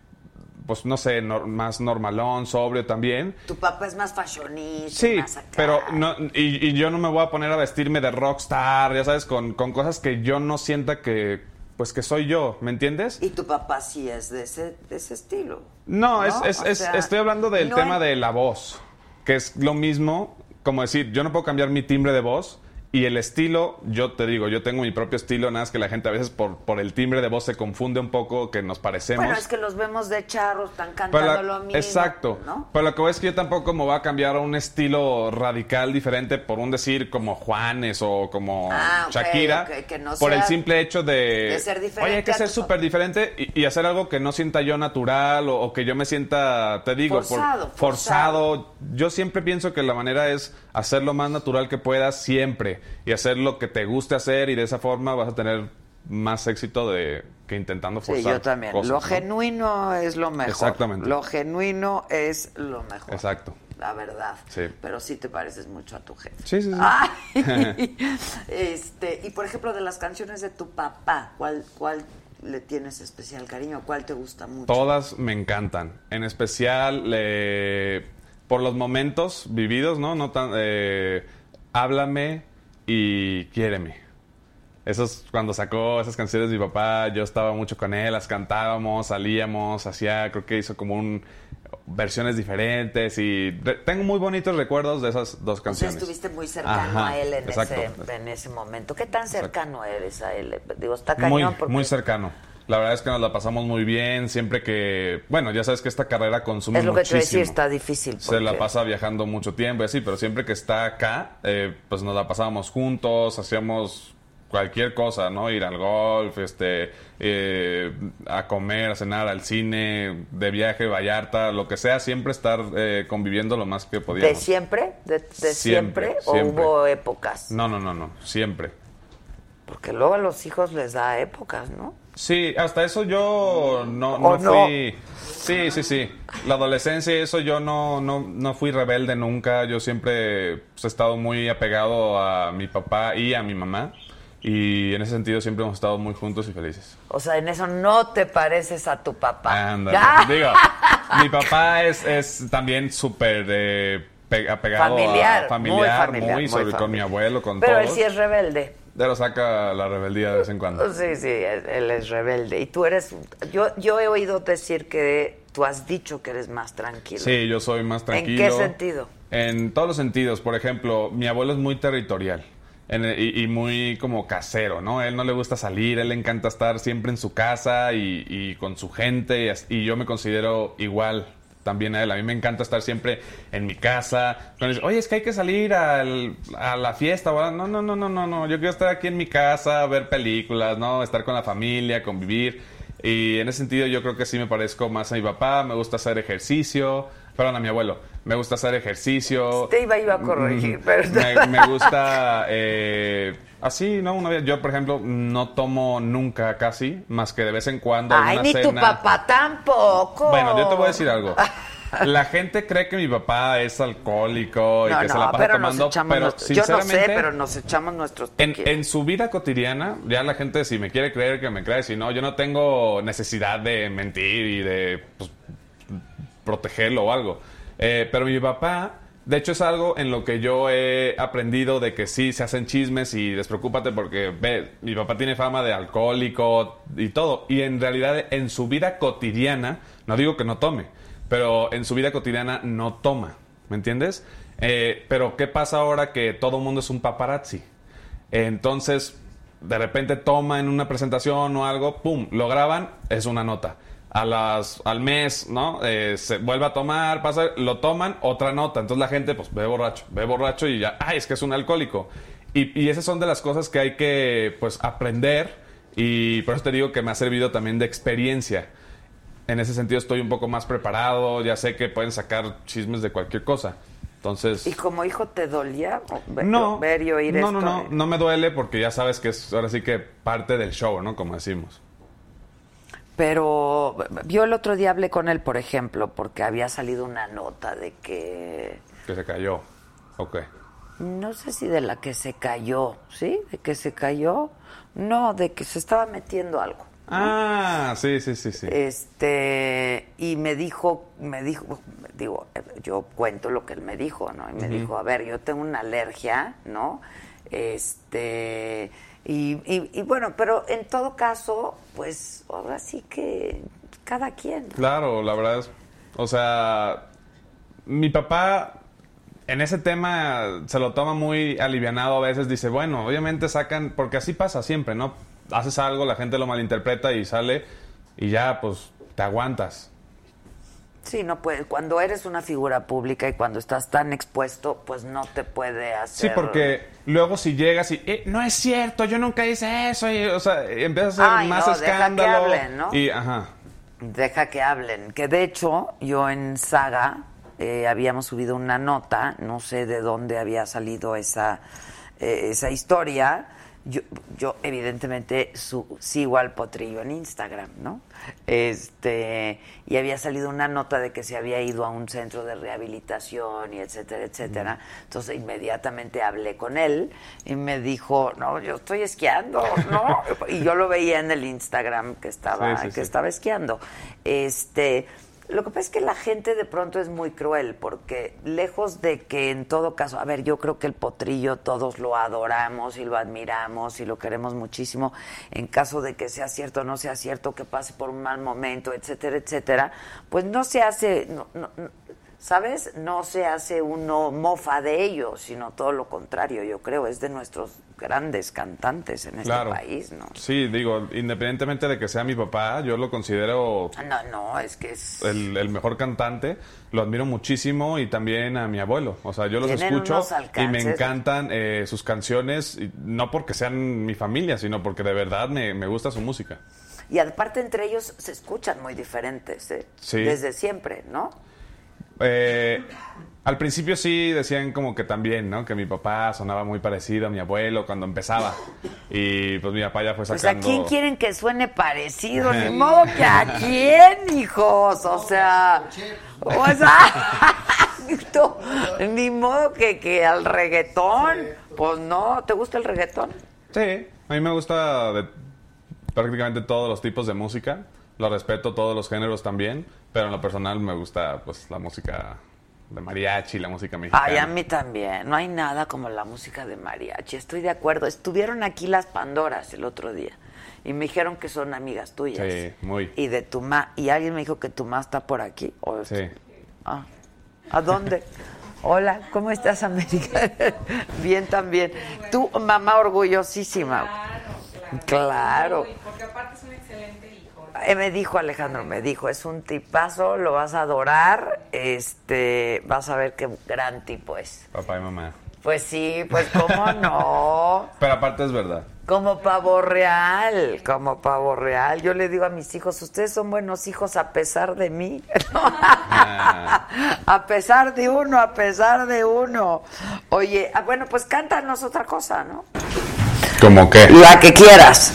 pues, no sé, más normalón, sobrio también. Tu papá es más fashionista. Sí, más acá. pero no, y, y yo no me voy a poner a vestirme de rockstar, ya sabes, con, con cosas que yo no sienta que, pues que soy yo, ¿me entiendes? Y tu papá sí es de ese, de ese estilo. No, es, ¿no? es- es- sea, estoy hablando del no tema de la voz, que es lo mismo, como decir, yo no puedo cambiar mi timbre de voz. Y el estilo, yo te digo, yo tengo mi propio estilo, nada más que la gente a veces por, por el timbre de voz se confunde un poco que nos parecemos. Bueno, es que los vemos de charros, están cantando la- lo mismo. Exacto. ¿no? Pero lo que voy es que yo tampoco me voy a cambiar a un estilo radical diferente por un decir como Juanes o como Ah, Shakira. ok, que no por el simple hecho de... de ser diferente Oye, hay que ser súper diferente y, y hacer algo que no sienta yo natural o, o que yo me sienta, te digo, por- Forzado, forzado. Yo siempre pienso que la manera es hacer lo más natural que puedas siempre y hacer lo que te guste hacer y de esa forma vas a tener más éxito de que intentando Sí, forzar yo también. cosas, lo ¿no? genuino es lo mejor. Exactamente. Lo genuino es lo mejor. Exacto. La verdad. Sí. Pero sí te pareces mucho a tu jefe. Sí, sí, sí. Ay. este, y por ejemplo, de las canciones de tu papá, ¿cuál, cuál le tienes especial cariño? ¿Cuál te gusta mucho? Todas me encantan. En especial eh, por los momentos vividos, ¿no? no tan, eh, háblame y quiéreme. Esos, cuando sacó esas canciones de mi papá, yo estaba mucho con él, las cantábamos, salíamos, hacía, creo que hizo como un versiones diferentes y re- tengo muy bonitos recuerdos de esas dos O sea, canciones. estuviste muy cercano Ajá, a él en exacto. ese, en ese momento. ¿Qué tan cercano eres a él? Digo, está Muy, cañón porque muy cercano. La verdad es que nos la pasamos muy bien, siempre que, bueno, ya sabes que esta carrera consume es lo que te muchísimo. voy a decir, está difícil. Se la pasa viajando mucho tiempo y así, pero siempre que está acá, eh, pues nos la pasábamos juntos, hacíamos cualquier cosa, ¿no? Ir al golf, este, eh, a comer, a cenar, al cine, de viaje, Vallarta, lo que sea, siempre estar eh, conviviendo lo más que ¿De podíamos. siempre? ¿De, de siempre, Siempre, ¿O siempre. hubo épocas? No, no, no, no, siempre. Porque luego a los hijos les da épocas, ¿no? Sí, hasta eso yo no, ¿O no no? fui. Sí, sí, sí. La adolescencia, eso yo no, no, no fui rebelde nunca. Yo siempre pues, he estado muy apegado a mi papá y a mi mamá. Y en ese sentido siempre hemos estado muy juntos y felices. O sea, en eso no te pareces a tu papá. Ándale. ¡Ah! Digo, mi papá es, es también súper eh, pe- apegado Familiar, a muy familiar, familiar, muy, muy sobre con mi familiar. abuelo, con Pero él todos. sí es rebelde. Ya lo saca la rebeldía de vez en cuando. Sí, sí, él es rebelde. Y tú eres... Yo, yo he oído decir que tú has dicho que eres más tranquilo. Sí, yo soy más ¿En tranquilo. qué sentido? En todos los sentidos. Por ejemplo, mi abuelo es muy territorial en y, y muy como casero, ¿no? Él no le gusta salir, él le encanta estar siempre en su casa y, y con su gente y yo me considero igual también a él. A mí me encanta estar siempre en mi casa. Oye, es que hay que salir al- a la fiesta. ¿verdad? No, no, no, no, no, no. Yo quiero estar aquí en mi casa, ver películas, ¿no? Estar con la familia, convivir. Y en ese sentido yo creo que sí me parezco más a mi papá. Me gusta hacer ejercicio. Perdón, a mi abuelo. Me gusta hacer ejercicio. Te iba yo a corregir, Mm, pero... Me, me gusta eh, así, ¿no? Una vez, yo, por ejemplo, no tomo nunca casi, más que de vez en cuando. Ay, ni tu papá tampoco. Bueno, yo te voy a decir algo. La gente cree que mi papá es alcohólico y No, que se no, la pasa pero nos tomando, echamos pero nuestros- Yo no sé, sinceramente, pero nos echamos nuestros en, en su vida cotidiana, ya la gente si me quiere creer que me cree, si no, yo no tengo necesidad de mentir y de pues, protegerlo o algo. Eh, pero mi papá, de hecho es algo en lo que yo he aprendido de que sí se hacen chismes y despreocúpate porque ve, mi papá tiene fama de alcohólico y todo. Y en realidad en su vida cotidiana, no digo que no tome, pero en su vida cotidiana no toma, ¿me entiendes? Eh, pero ¿qué pasa ahora que todo el mundo es un paparazzi? Entonces, de repente toma en una presentación o algo, ¡pum! Lo graban, es una nota. A las, al mes, ¿no? Eh, se vuelve a tomar, pasa, lo toman, otra nota. Entonces la gente, pues, ve borracho, ve borracho y ya, ¡ay, es que es un alcohólico! Y, y esas son de las cosas que hay que, pues, aprender. Y por eso te digo que me ha servido también de experiencia. en ese sentido estoy un poco más preparado, ya sé que pueden sacar chismes de cualquier cosa. Entonces... ¿Y como hijo te dolía ver, no, ver y oír no, esto? no, no, no me duele porque ya sabes que es ahora sí que parte del show, ¿no? Como decimos. Pero yo el otro día hablé con él, por ejemplo, porque había salido una nota de que... Que se cayó. Ok. No sé si de la que se cayó, ¿sí? De que se cayó. No, de que se estaba metiendo algo. Ah, sí, sí, sí, sí. Este, y me dijo, me dijo, digo, yo cuento lo que él me dijo, ¿no? Y me dijo, a ver, yo tengo una alergia, ¿no? Este, y, y, y bueno, pero en todo caso, pues ahora sí que cada quien. Claro, la verdad es, o sea, mi papá en ese tema se lo toma muy alivianado a veces, dice, bueno, obviamente sacan, porque así pasa siempre, ¿no? Haces algo, la gente lo malinterpreta y sale y ya, pues, te aguantas. Sí, no puede. Cuando eres una figura pública y cuando estás tan expuesto, pues no te puede hacer. Sí, porque luego si llegas y "Eh, no es cierto, yo nunca hice eso, y, o sea, empiezas a hacer más no, deja que escándalo hablen, ¿no? y ajá. Deja que hablen. Que de hecho, yo en Saga eh, habíamos subido una nota, no sé de dónde había salido esa, eh, esa historia. Yo, yo evidentemente su- sigo al potrillo en Instagram, ¿no? Este, y había salido una nota de que se había ido a un centro de rehabilitación y etcétera, etcétera. Entonces inmediatamente hablé con él y me dijo, no, yo estoy esquiando, ¿no? Y yo lo veía en el Instagram que estaba, Sí, sí, que sí. estaba esquiando. Este, lo que pasa es que la gente de pronto es muy cruel, porque lejos de que en todo caso, a ver, yo creo que el potrillo todos lo adoramos y lo admiramos y lo queremos muchísimo, en caso de que sea cierto o no sea cierto, que pase por un mal momento, etcétera, etcétera, pues no se hace, no- ¿sabes? No se hace uno mofa de ello, sino todo lo contrario, yo creo, es de nuestros grandes cantantes en este Claro. país, ¿no? Sí, digo, independientemente de que sea mi papá, yo lo considero No, no, es que es... el, el mejor cantante, lo admiro muchísimo y también a mi abuelo. O sea, yo los escucho y me encantan eh, sus canciones, no porque sean mi familia, sino porque de verdad me, me gusta su música. Y aparte entre ellos se escuchan muy diferentes, ¿eh? Sí. Desde siempre, ¿no? Eh, al principio sí decían como que también, ¿no? Que mi papá sonaba muy parecido a mi abuelo cuando empezaba. Y pues mi papá ya fue Pues a sacando... quién quieren que suene parecido, ni modo que a quién, hijos, o sea, o sea, ni modo que, que al reggaetón, pues no, ¿te gusta el reggaetón? Sí, a mí me gusta de prácticamente todos los tipos de música. Lo respeto todos los géneros también, pero en lo personal me gusta pues la música de mariachi, la música mexicana. Ay, a mí también. No hay nada como la música de mariachi. Estoy de acuerdo. Estuvieron aquí las Pandoras el otro día y me dijeron que son amigas tuyas. Sí, muy. Y de tu ma. Y alguien me dijo que tu ma está por aquí. ¿O- Sí. Ah, ¿A dónde? Hola, ¿cómo estás, América? Bien también. Tu mamá orgullosísima. Claro. Y porque aparte es un excelente. Eh, me dijo Alejandro, me dijo, es un tipazo, lo vas a adorar, este, vas a ver qué gran tipo es. Papá y mamá. Pues sí, pues cómo no. Pero aparte es verdad. Como pavo real, como pavo real. Yo le digo a mis hijos, ustedes son buenos hijos a pesar de mí. a pesar de uno, a pesar de uno. Oye, ah, bueno, pues cántanos otra cosa, ¿no? ¿Cómo qué? La que quieras.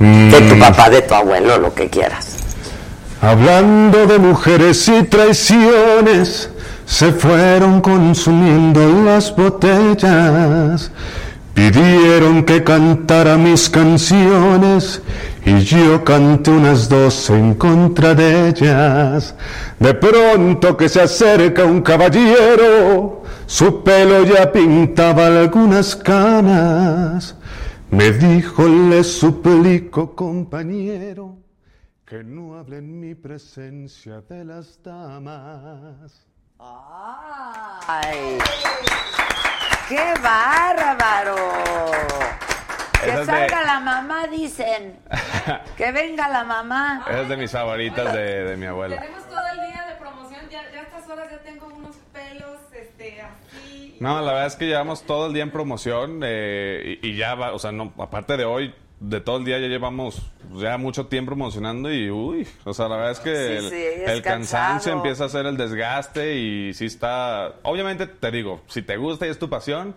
De tu Mm. papá, de tu abuelo, lo que quieras. Hablando de mujeres y traiciones, se fueron consumiendo las botellas. Pidieron que cantara mis canciones y yo canté unas dos en contra de ellas. De pronto que se acerca un caballero, su pelo ya pintaba algunas canas. Me dijo, le suplico, compañero, que no hable en mi presencia de las damas. ¡Ay! ¡Qué bárbaro! Que de- salga la mamá, dicen. Que venga la mamá. Esa es de mis favoritas de, de mi abuela. Tenemos todo el día de promoción, ya, ya a estas horas ya tengo unos pelos este, así. No, la verdad es que llevamos todo el día en promoción eh, y, y ya va, o sea, no, aparte de hoy, de todo el día ya llevamos ya mucho tiempo promocionando y uy, o sea, la verdad es que Sí, el, sí, es el cansancio empieza a ser el desgaste y sí está, obviamente te digo, si te gusta y es tu pasión,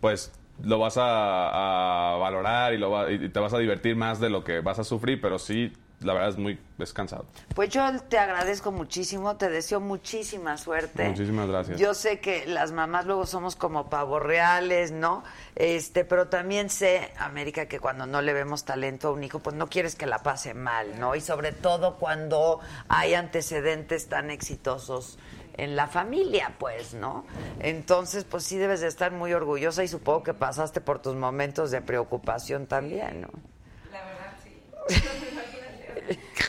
pues lo vas a, a valorar y, lo va- y te vas a divertir más de lo que vas a sufrir, pero sí, la verdad es muy es cansado. Pues yo te agradezco muchísimo, te deseo muchísima suerte. Muchísimas gracias. Yo sé que las mamás luego somos como pavos reales, ¿no? Este, pero también sé, América, que cuando no le vemos talento a un hijo, pues no quieres que la pase mal, ¿no? Y sobre todo cuando hay antecedentes tan exitosos en la familia, pues, ¿no? Entonces, pues sí debes de estar muy orgullosa y supongo que pasaste por tus momentos de preocupación también, ¿no? La verdad, sí.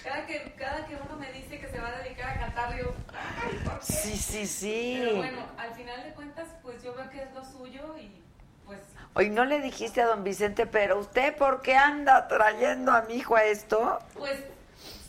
cada, que, cada que uno me dice que se va a dedicar a cantar, yo, ay, ¿por qué? Sí, sí, sí. Pero bueno, al final de cuentas, pues yo veo que es lo suyo y pues Hoy no le dijiste a don Vicente, pero usted, ¿por qué anda trayendo a mi hijo a esto? Pues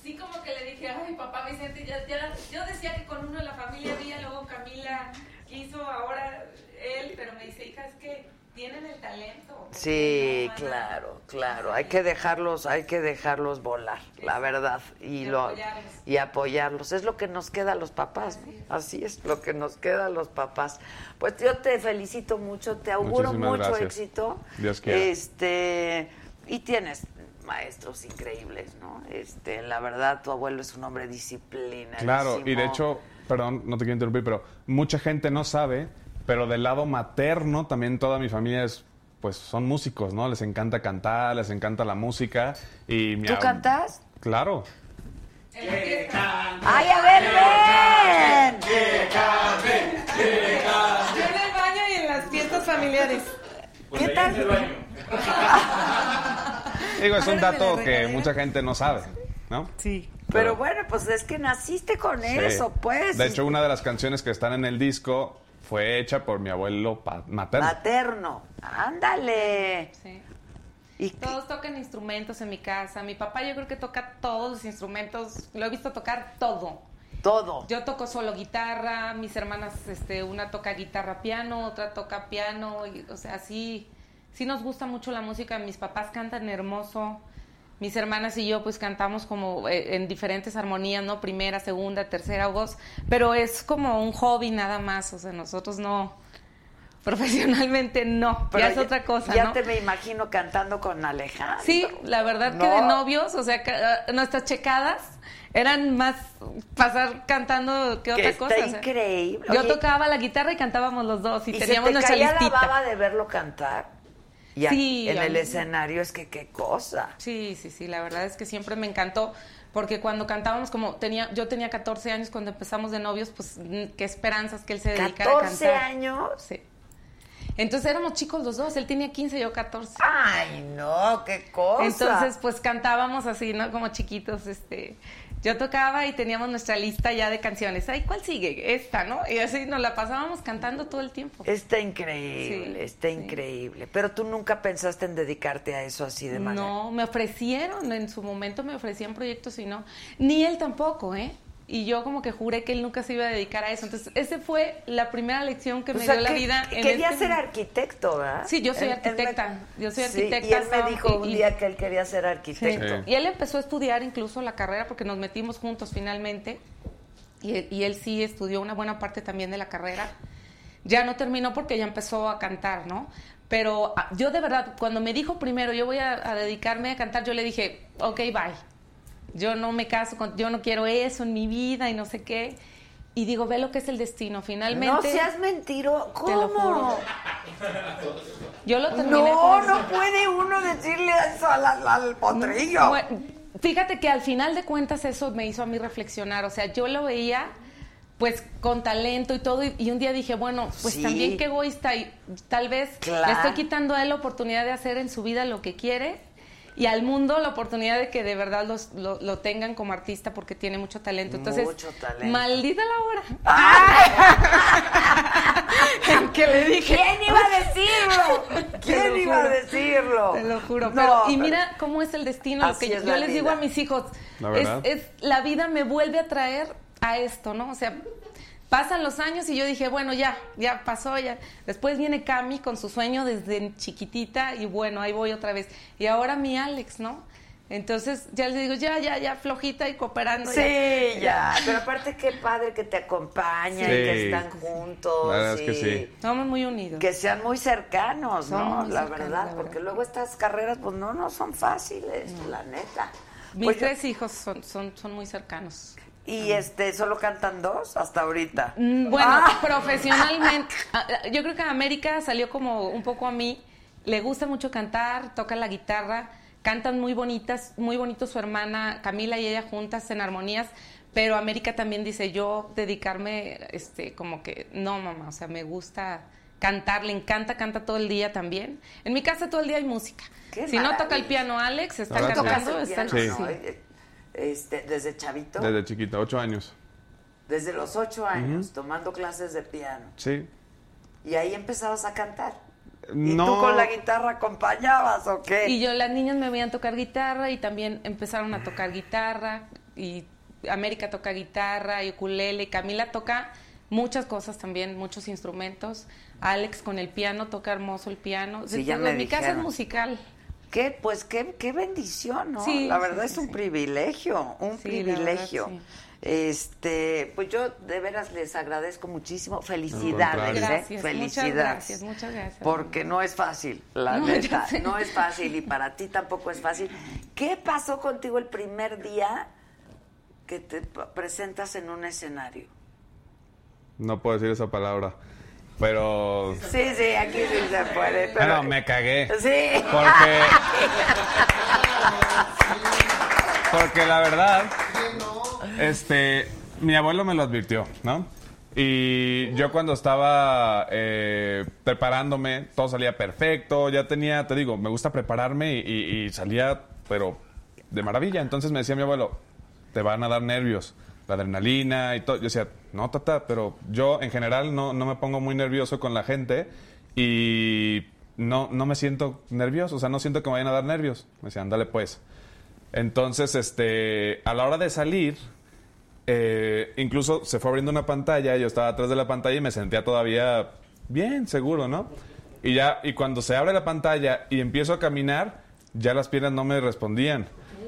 sí como que le dije, ay papá Vicente, ya, ya, yo decía que con uno de la familia había, luego Camila quiso, ahora él, pero me dice, hija, es que tienen el talento. Sí, claro, claro. Hay que dejarlos, hay que dejarlos volar, la verdad, y Y lo apoyarlos. y apoyarlos. Es lo que nos queda a los papás, ¿no? Así es lo que nos queda a los papás. Pues yo te felicito mucho, te auguro Muchísimas mucho gracias. éxito. Dios quiera. Este y tienes maestros increíbles, ¿no? Este, la verdad, tu abuelo es un hombre disciplinado. Claro, y de hecho, perdón, no te quiero interrumpir, pero mucha gente no sabe, pero del lado materno también toda mi familia es, pues son músicos, ¿no? Les encanta cantar, les encanta la música y mi ¿Tú ab- cantas? Claro. ¡Ay, a ver, ven! Yo en el baño y en las fiestas familiares. ¿Qué tal? Digo, es un dato que mucha gente no sabe, ¿no? Sí. Pero bueno, pues es que naciste con Sí. eso, pues. De hecho, una de las canciones que están en el disco fue hecha por mi abuelo pa- materno. Materno. Ándale. Sí. Y Todos tocan instrumentos en mi casa. Mi papá yo creo que toca todos los instrumentos. Lo he visto tocar todo. todo. Yo toco solo guitarra, mis hermanas, este, una toca guitarra piano, otra toca piano, y, o sea, sí, sí nos gusta mucho la música. Mis papás cantan hermoso, mis hermanas y yo pues cantamos como eh, en diferentes armonías, ¿no? Primera, segunda, tercera voz, pero es como un hobby nada más, o sea, nosotros no, profesionalmente no, Pero ya es otra cosa, Ya ¿no? te me imagino cantando con Alejandro. Sí, la verdad que de novios, o sea, ah, nuestras checadas eran más pasar cantando que Que otra está cosa. o sea. increíble. Yo Oye, tocaba la guitarra y cantábamos los dos y, Y se teníamos te nuestra caía listita. la baba de verlo cantar. Y Sí, en el escenario es que qué cosa. Sí, sí, sí, la verdad es que siempre me encantó porque cuando cantábamos como tenía yo tenía 14 años cuando empezamos de novios, pues mm, qué esperanzas que él se dedicara a 14 cantar. años. Sí. Entonces éramos chicos los dos, él tenía 15 yo 14. Ay, no, qué cosa. Entonces, pues cantábamos así, ¿no? Como chiquitos, este. Yo tocaba y teníamos nuestra lista ya de canciones. Ay, ¿cuál sigue? Esta, ¿no? Y así nos la pasábamos cantando todo el tiempo. Está increíble, Sí, está sí. increíble. Pero tú nunca pensaste en dedicarte a eso así de manera. No, me ofrecieron, en su momento me ofrecían proyectos y no. Ni él tampoco, ¿eh? Y yo como que juré que él nunca se iba a dedicar a eso. Entonces, esa fue la primera lección que O me sea, dio la vida. que en quería este ser momento. arquitecto, ¿verdad? Sí, yo soy Él- él me- arquitecta. Yo soy Sí, arquitecta. y él me dijo un día que él quería ser Sí. arquitecto. Y él empezó a estudiar incluso la carrera porque nos metimos juntos finalmente. Y, él- y él sí estudió una buena parte también de la carrera. Ya no terminó porque ya empezó a cantar, ¿no? Pero ah, yo de verdad, cuando me dijo primero, yo voy a, a dedicarme a cantar, yo le dije, ok, bye. Yo no me caso con, yo no quiero eso en mi vida y no sé qué. Y digo, ve lo que es el destino. Finalmente. No seas mentiro. ¿Cómo? Te lo juro. Yo lo terminé No, eso. no puede uno decirle eso al, al- al potrillo. Bueno, fíjate que al final de cuentas eso me hizo a mí reflexionar. O sea, yo lo veía pues con talento y todo y, y un día dije, bueno, pues Sí. también qué egoísta y tal vez Claro. le estoy quitando a él la oportunidad de hacer en su vida lo que quiere y al mundo la oportunidad de que de verdad los- lo, lo tengan como artista porque tiene mucho talento. Entonces, Mucho talento. maldita la hora. En que le dije, ¿quién iba a decirlo? ¿Quién iba a decirlo? Te lo juro. No, pero, y mira cómo es el destino. Lo que es yo la les digo a mis hijos. La es, es- la vida me vuelve a traer a esto, ¿no? O sea, Pasan los años y yo dije, bueno, ya, ya pasó, ya. Después viene Cami con su sueño desde chiquitita y bueno, ahí voy otra vez. Y ahora mi Alex, ¿no? Entonces ya les digo, ya, ya, ya, flojita y cooperando. Sí, ya. Pero aparte qué padre que te acompaña y que están juntos. La verdad es que sí. Somos muy unidos. Que sean muy cercanos, ¿no? Muy la cercanos, verdad, la porque luego estas carreras, pues no, no son fáciles, la neta. Mis Pues yo- tres hijos son, son, son muy cercanos. Y este, solo cantan dos hasta ahorita. Mm, Bueno, Ah. profesionalmente, ah, yo creo que América salió como un poco a mí. Le gusta mucho cantar, toca la guitarra, cantan muy bonitas, muy bonito su hermana Camila y ella juntas en armonías. Pero América también dice yo dedicarme, este, como que no, mamá, o sea, me gusta cantar, le encanta, canta todo el día también. En mi casa todo el día hay música. Qué si no toca el piano Alex, está cantando, está Sí. Este, desde chavito, Desde chiquita, ocho años. desde los ocho años, tomando clases de piano. Sí. Y ahí empezabas a cantar. ¿Y No. tú con la guitarra acompañabas o qué? Y yo, las niñas me veían tocar guitarra y también empezaron a tocar guitarra. Y América toca guitarra y ukulele. y Camila toca muchas cosas también, muchos instrumentos. Alex con el piano, toca hermoso el piano. Sí, ya Todo me en mi casa es dijeron. musical. ¿Qué? Pues qué, qué bendición, ¿no? Sí, la verdad sí, es un sí. privilegio, un verdad, privilegio. Este, pues yo de veras les agradezco muchísimo. Felicidades. ¿eh? Gracias, muchas Felicidades. gracias, muchas gracias. Porque no es fácil, la No, neta, no es fácil y para ti tampoco es fácil. ¿Qué pasó contigo el primer día que te presentas en un escenario? No puedo decir esa palabra. Pero. Sí, sí, aquí sí se puede. Pero... Me cagué. Sí. Porque. Porque la verdad. Este. Mi abuelo me lo advirtió, ¿no? Y yo cuando estaba eh, preparándome, todo salía perfecto. Ya tenía, te digo, me gusta prepararme y, y- y salía, pero de maravilla. Entonces me decía mi abuelo, te van a dar nervios, la adrenalina y todo. Yo decía, no, tata, pero yo en general no, no me pongo muy nervioso con la gente y no, no me siento nervioso, o sea, no siento que me vayan a dar nervios. Me decía, ándale pues. Entonces, este, a la hora de salir, eh, incluso se fue abriendo una pantalla, yo estaba atrás de la pantalla y me sentía todavía bien, seguro, ¿no? Y ya, y cuando se abre la pantalla y empiezo a caminar, ya las piernas no me respondían.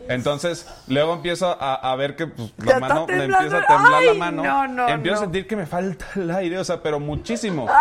Entonces, luego empiezo a, a ver que pues, la mano, me empieza a temblar la mano. no, no, empiezo no. a sentir que me falta el aire, o sea, pero muchísimo.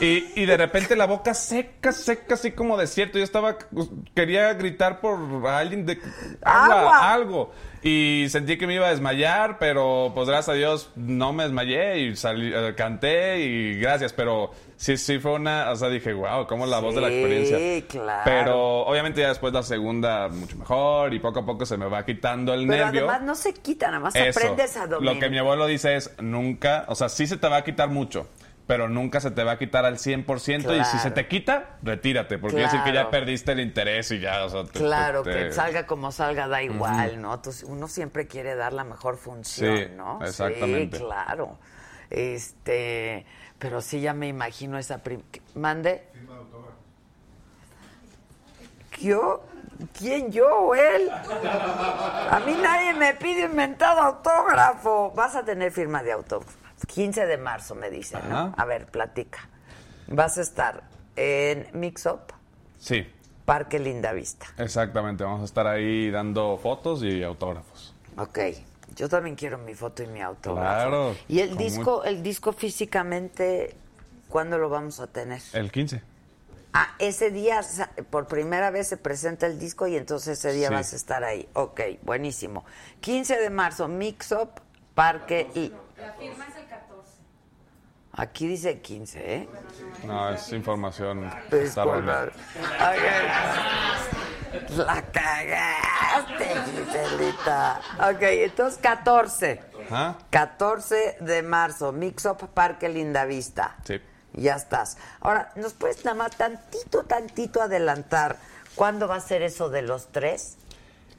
Y, y de repente la boca seca, seca, así como desierto. Yo estaba, pues, quería gritar por alguien de agua, Agua. algo. Y sentí que me iba a desmayar, pero pues gracias a Dios no me desmayé y salí, eh, canté y gracias, pero sí, sí fue una, o sea, dije, wow, cómo la voz de la Sí, experiencia. claro. Pero obviamente ya después la segunda mucho mejor y poco a poco se me va quitando el Pero nervio. además no se quita, nada más Eso. aprendes a dominar. Lo que mi abuelo dice es, nunca, o sea, sí se te va a quitar mucho, pero nunca se te va a quitar al 100% y si se Claro. te quita, retírate, porque quiere decir que Claro. ya perdiste el interés y ya, o sea, te- Claro, te- que salga como salga, da igual, ¿no? Tú- uno siempre quiere dar la mejor función, Sí, ¿no? exactamente. Sí, claro. Este, pero sí ya me imagino esa prim... ¿Mande? ¿Yo? ¿Quién yo o él? A mí nadie me pide inventado autógrafo. Vas a tener firma de autógrafo. 15 de marzo me dicen, ¿no? A ver, platica. Vas a estar en Mix Up, Sí, Parque Linda Vista. exactamente, vamos a estar ahí dando fotos y autógrafos. Ok, yo también quiero mi foto y mi autógrafo. Claro, Y el disco, el disco físicamente, ¿cuándo lo vamos a tener? El 15. Ah, ese día por primera vez se presenta el disco y entonces ese día Sí. vas a estar ahí. Ok, buenísimo. 15 de marzo, Mix Up, Parque y... La firma es el 14. Aquí dice 15, ¿eh? No, es información. Disculpa. está. La cagaste, Giselita. Ok, entonces 14. Ajá. 14 de marzo, Mix Up Parque Lindavista. Sí. Ya estás. Ahora, ¿nos puedes nada más tantito, tantito adelantar cuándo va a ser eso de los tres?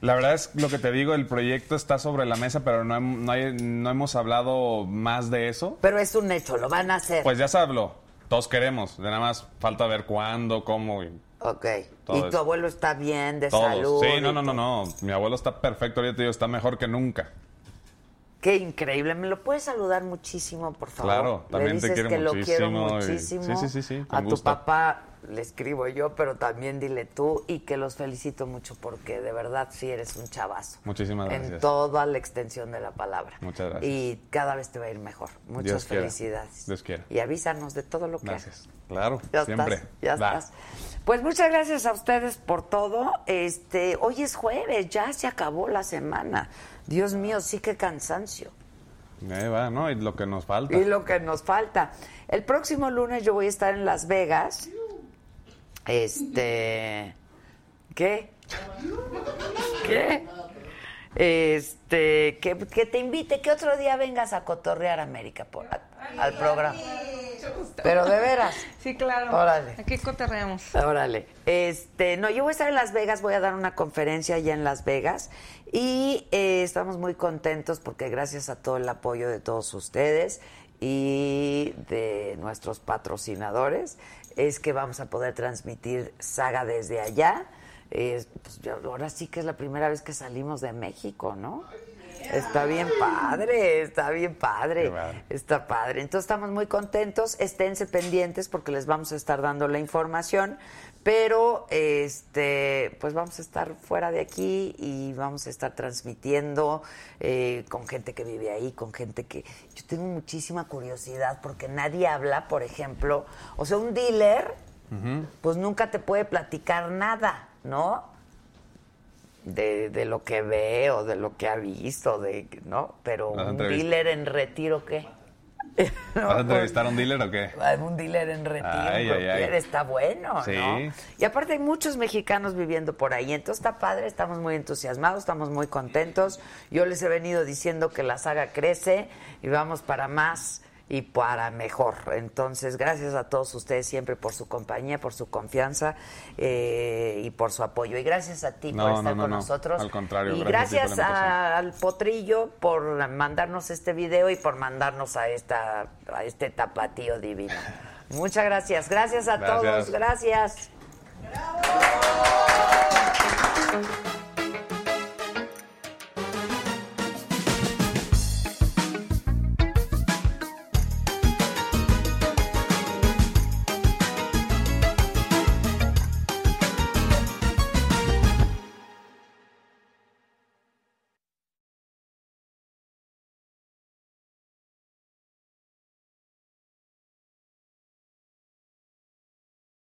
La verdad es lo que te digo, el proyecto está sobre la mesa, pero no, hem- no, hay- no hemos hablado más de eso. Pero es un hecho, lo van a hacer. Pues ya se habló, todos queremos, de nada más falta ver cuándo, cómo y ok. todo y tu eso. abuelo está bien, de todos. salud. Sí, no, y no, no, todo. no, mi abuelo está perfecto, ahorita te digo, está mejor que nunca. Qué increíble. ¿Me lo puedes saludar muchísimo, por favor? Claro, también Le te dices quiero que lo quiero muchísimo y- muchísimo. sí, sí, sí, sí, con A tu gusto. papá le escribo yo, pero también dile tú y que los felicito mucho porque de verdad sí eres un chavazo. Muchísimas En gracias. toda la extensión de la palabra. Muchas gracias. Y cada vez te va a ir mejor. Muchas Dios quiera. felicidades. Dios quiera. Y avísanos de todo lo que Gracias. Claro, ya siempre. estás, ya Va. estás. Pues muchas gracias a ustedes por todo. Este, hoy es jueves, ya se acabó la semana. Dios mío, sí que cansancio. Ahí va, ¿no? Y lo que nos falta. Y lo que nos falta. El próximo lunes yo voy a estar en Las Vegas. Este, ¿qué? ¿Qué? Este, que, que te invite, que otro día vengas a cotorrear América por, a- al programa. Pero de veras. Sí, claro. Órale. Aquí coterreamos. Órale. Este, no, yo voy a estar en Las Vegas, voy a dar una conferencia allá en Las Vegas y eh, estamos muy contentos porque gracias a todo el apoyo de todos ustedes y de nuestros patrocinadores es que vamos a poder transmitir Saga desde allá. Eh, pues, yo- ahora sí que es la primera vez que salimos de México, ¿no? Está bien padre, está bien padre, está padre. Entonces estamos muy contentos, esténse pendientes porque les vamos a estar dando la información, pero este, pues vamos a estar fuera de aquí y vamos a estar transmitiendo eh, con gente que vive ahí, con gente que yo tengo muchísima curiosidad porque nadie habla, por ejemplo, o sea, un dealer, pues nunca te puede platicar nada, ¿no? de, de lo que ve o de lo que ha visto, de, ¿no? Pero ¿Vas a un dealer en retiro, ¿qué? ¿Vas a entrevistar a un dealer o qué? Un dealer en retiro, Ay, ay, está bueno, Sí. ¿no? Y aparte hay muchos mexicanos viviendo por ahí, entonces está padre, estamos muy entusiasmados, estamos muy contentos. Yo les he venido diciendo que la saga crece y vamos para más y para mejor. Entonces, gracias a todos ustedes siempre por su compañía, por su confianza eh, y por su apoyo. Y gracias a ti No, por estar no, no, con no. nosotros. Al contrario, Y gracias a- al Potrillo por mandarnos este video y por mandarnos a esta a este tapatío divino. Muchas gracias. Gracias a Gracias. todos. Gracias.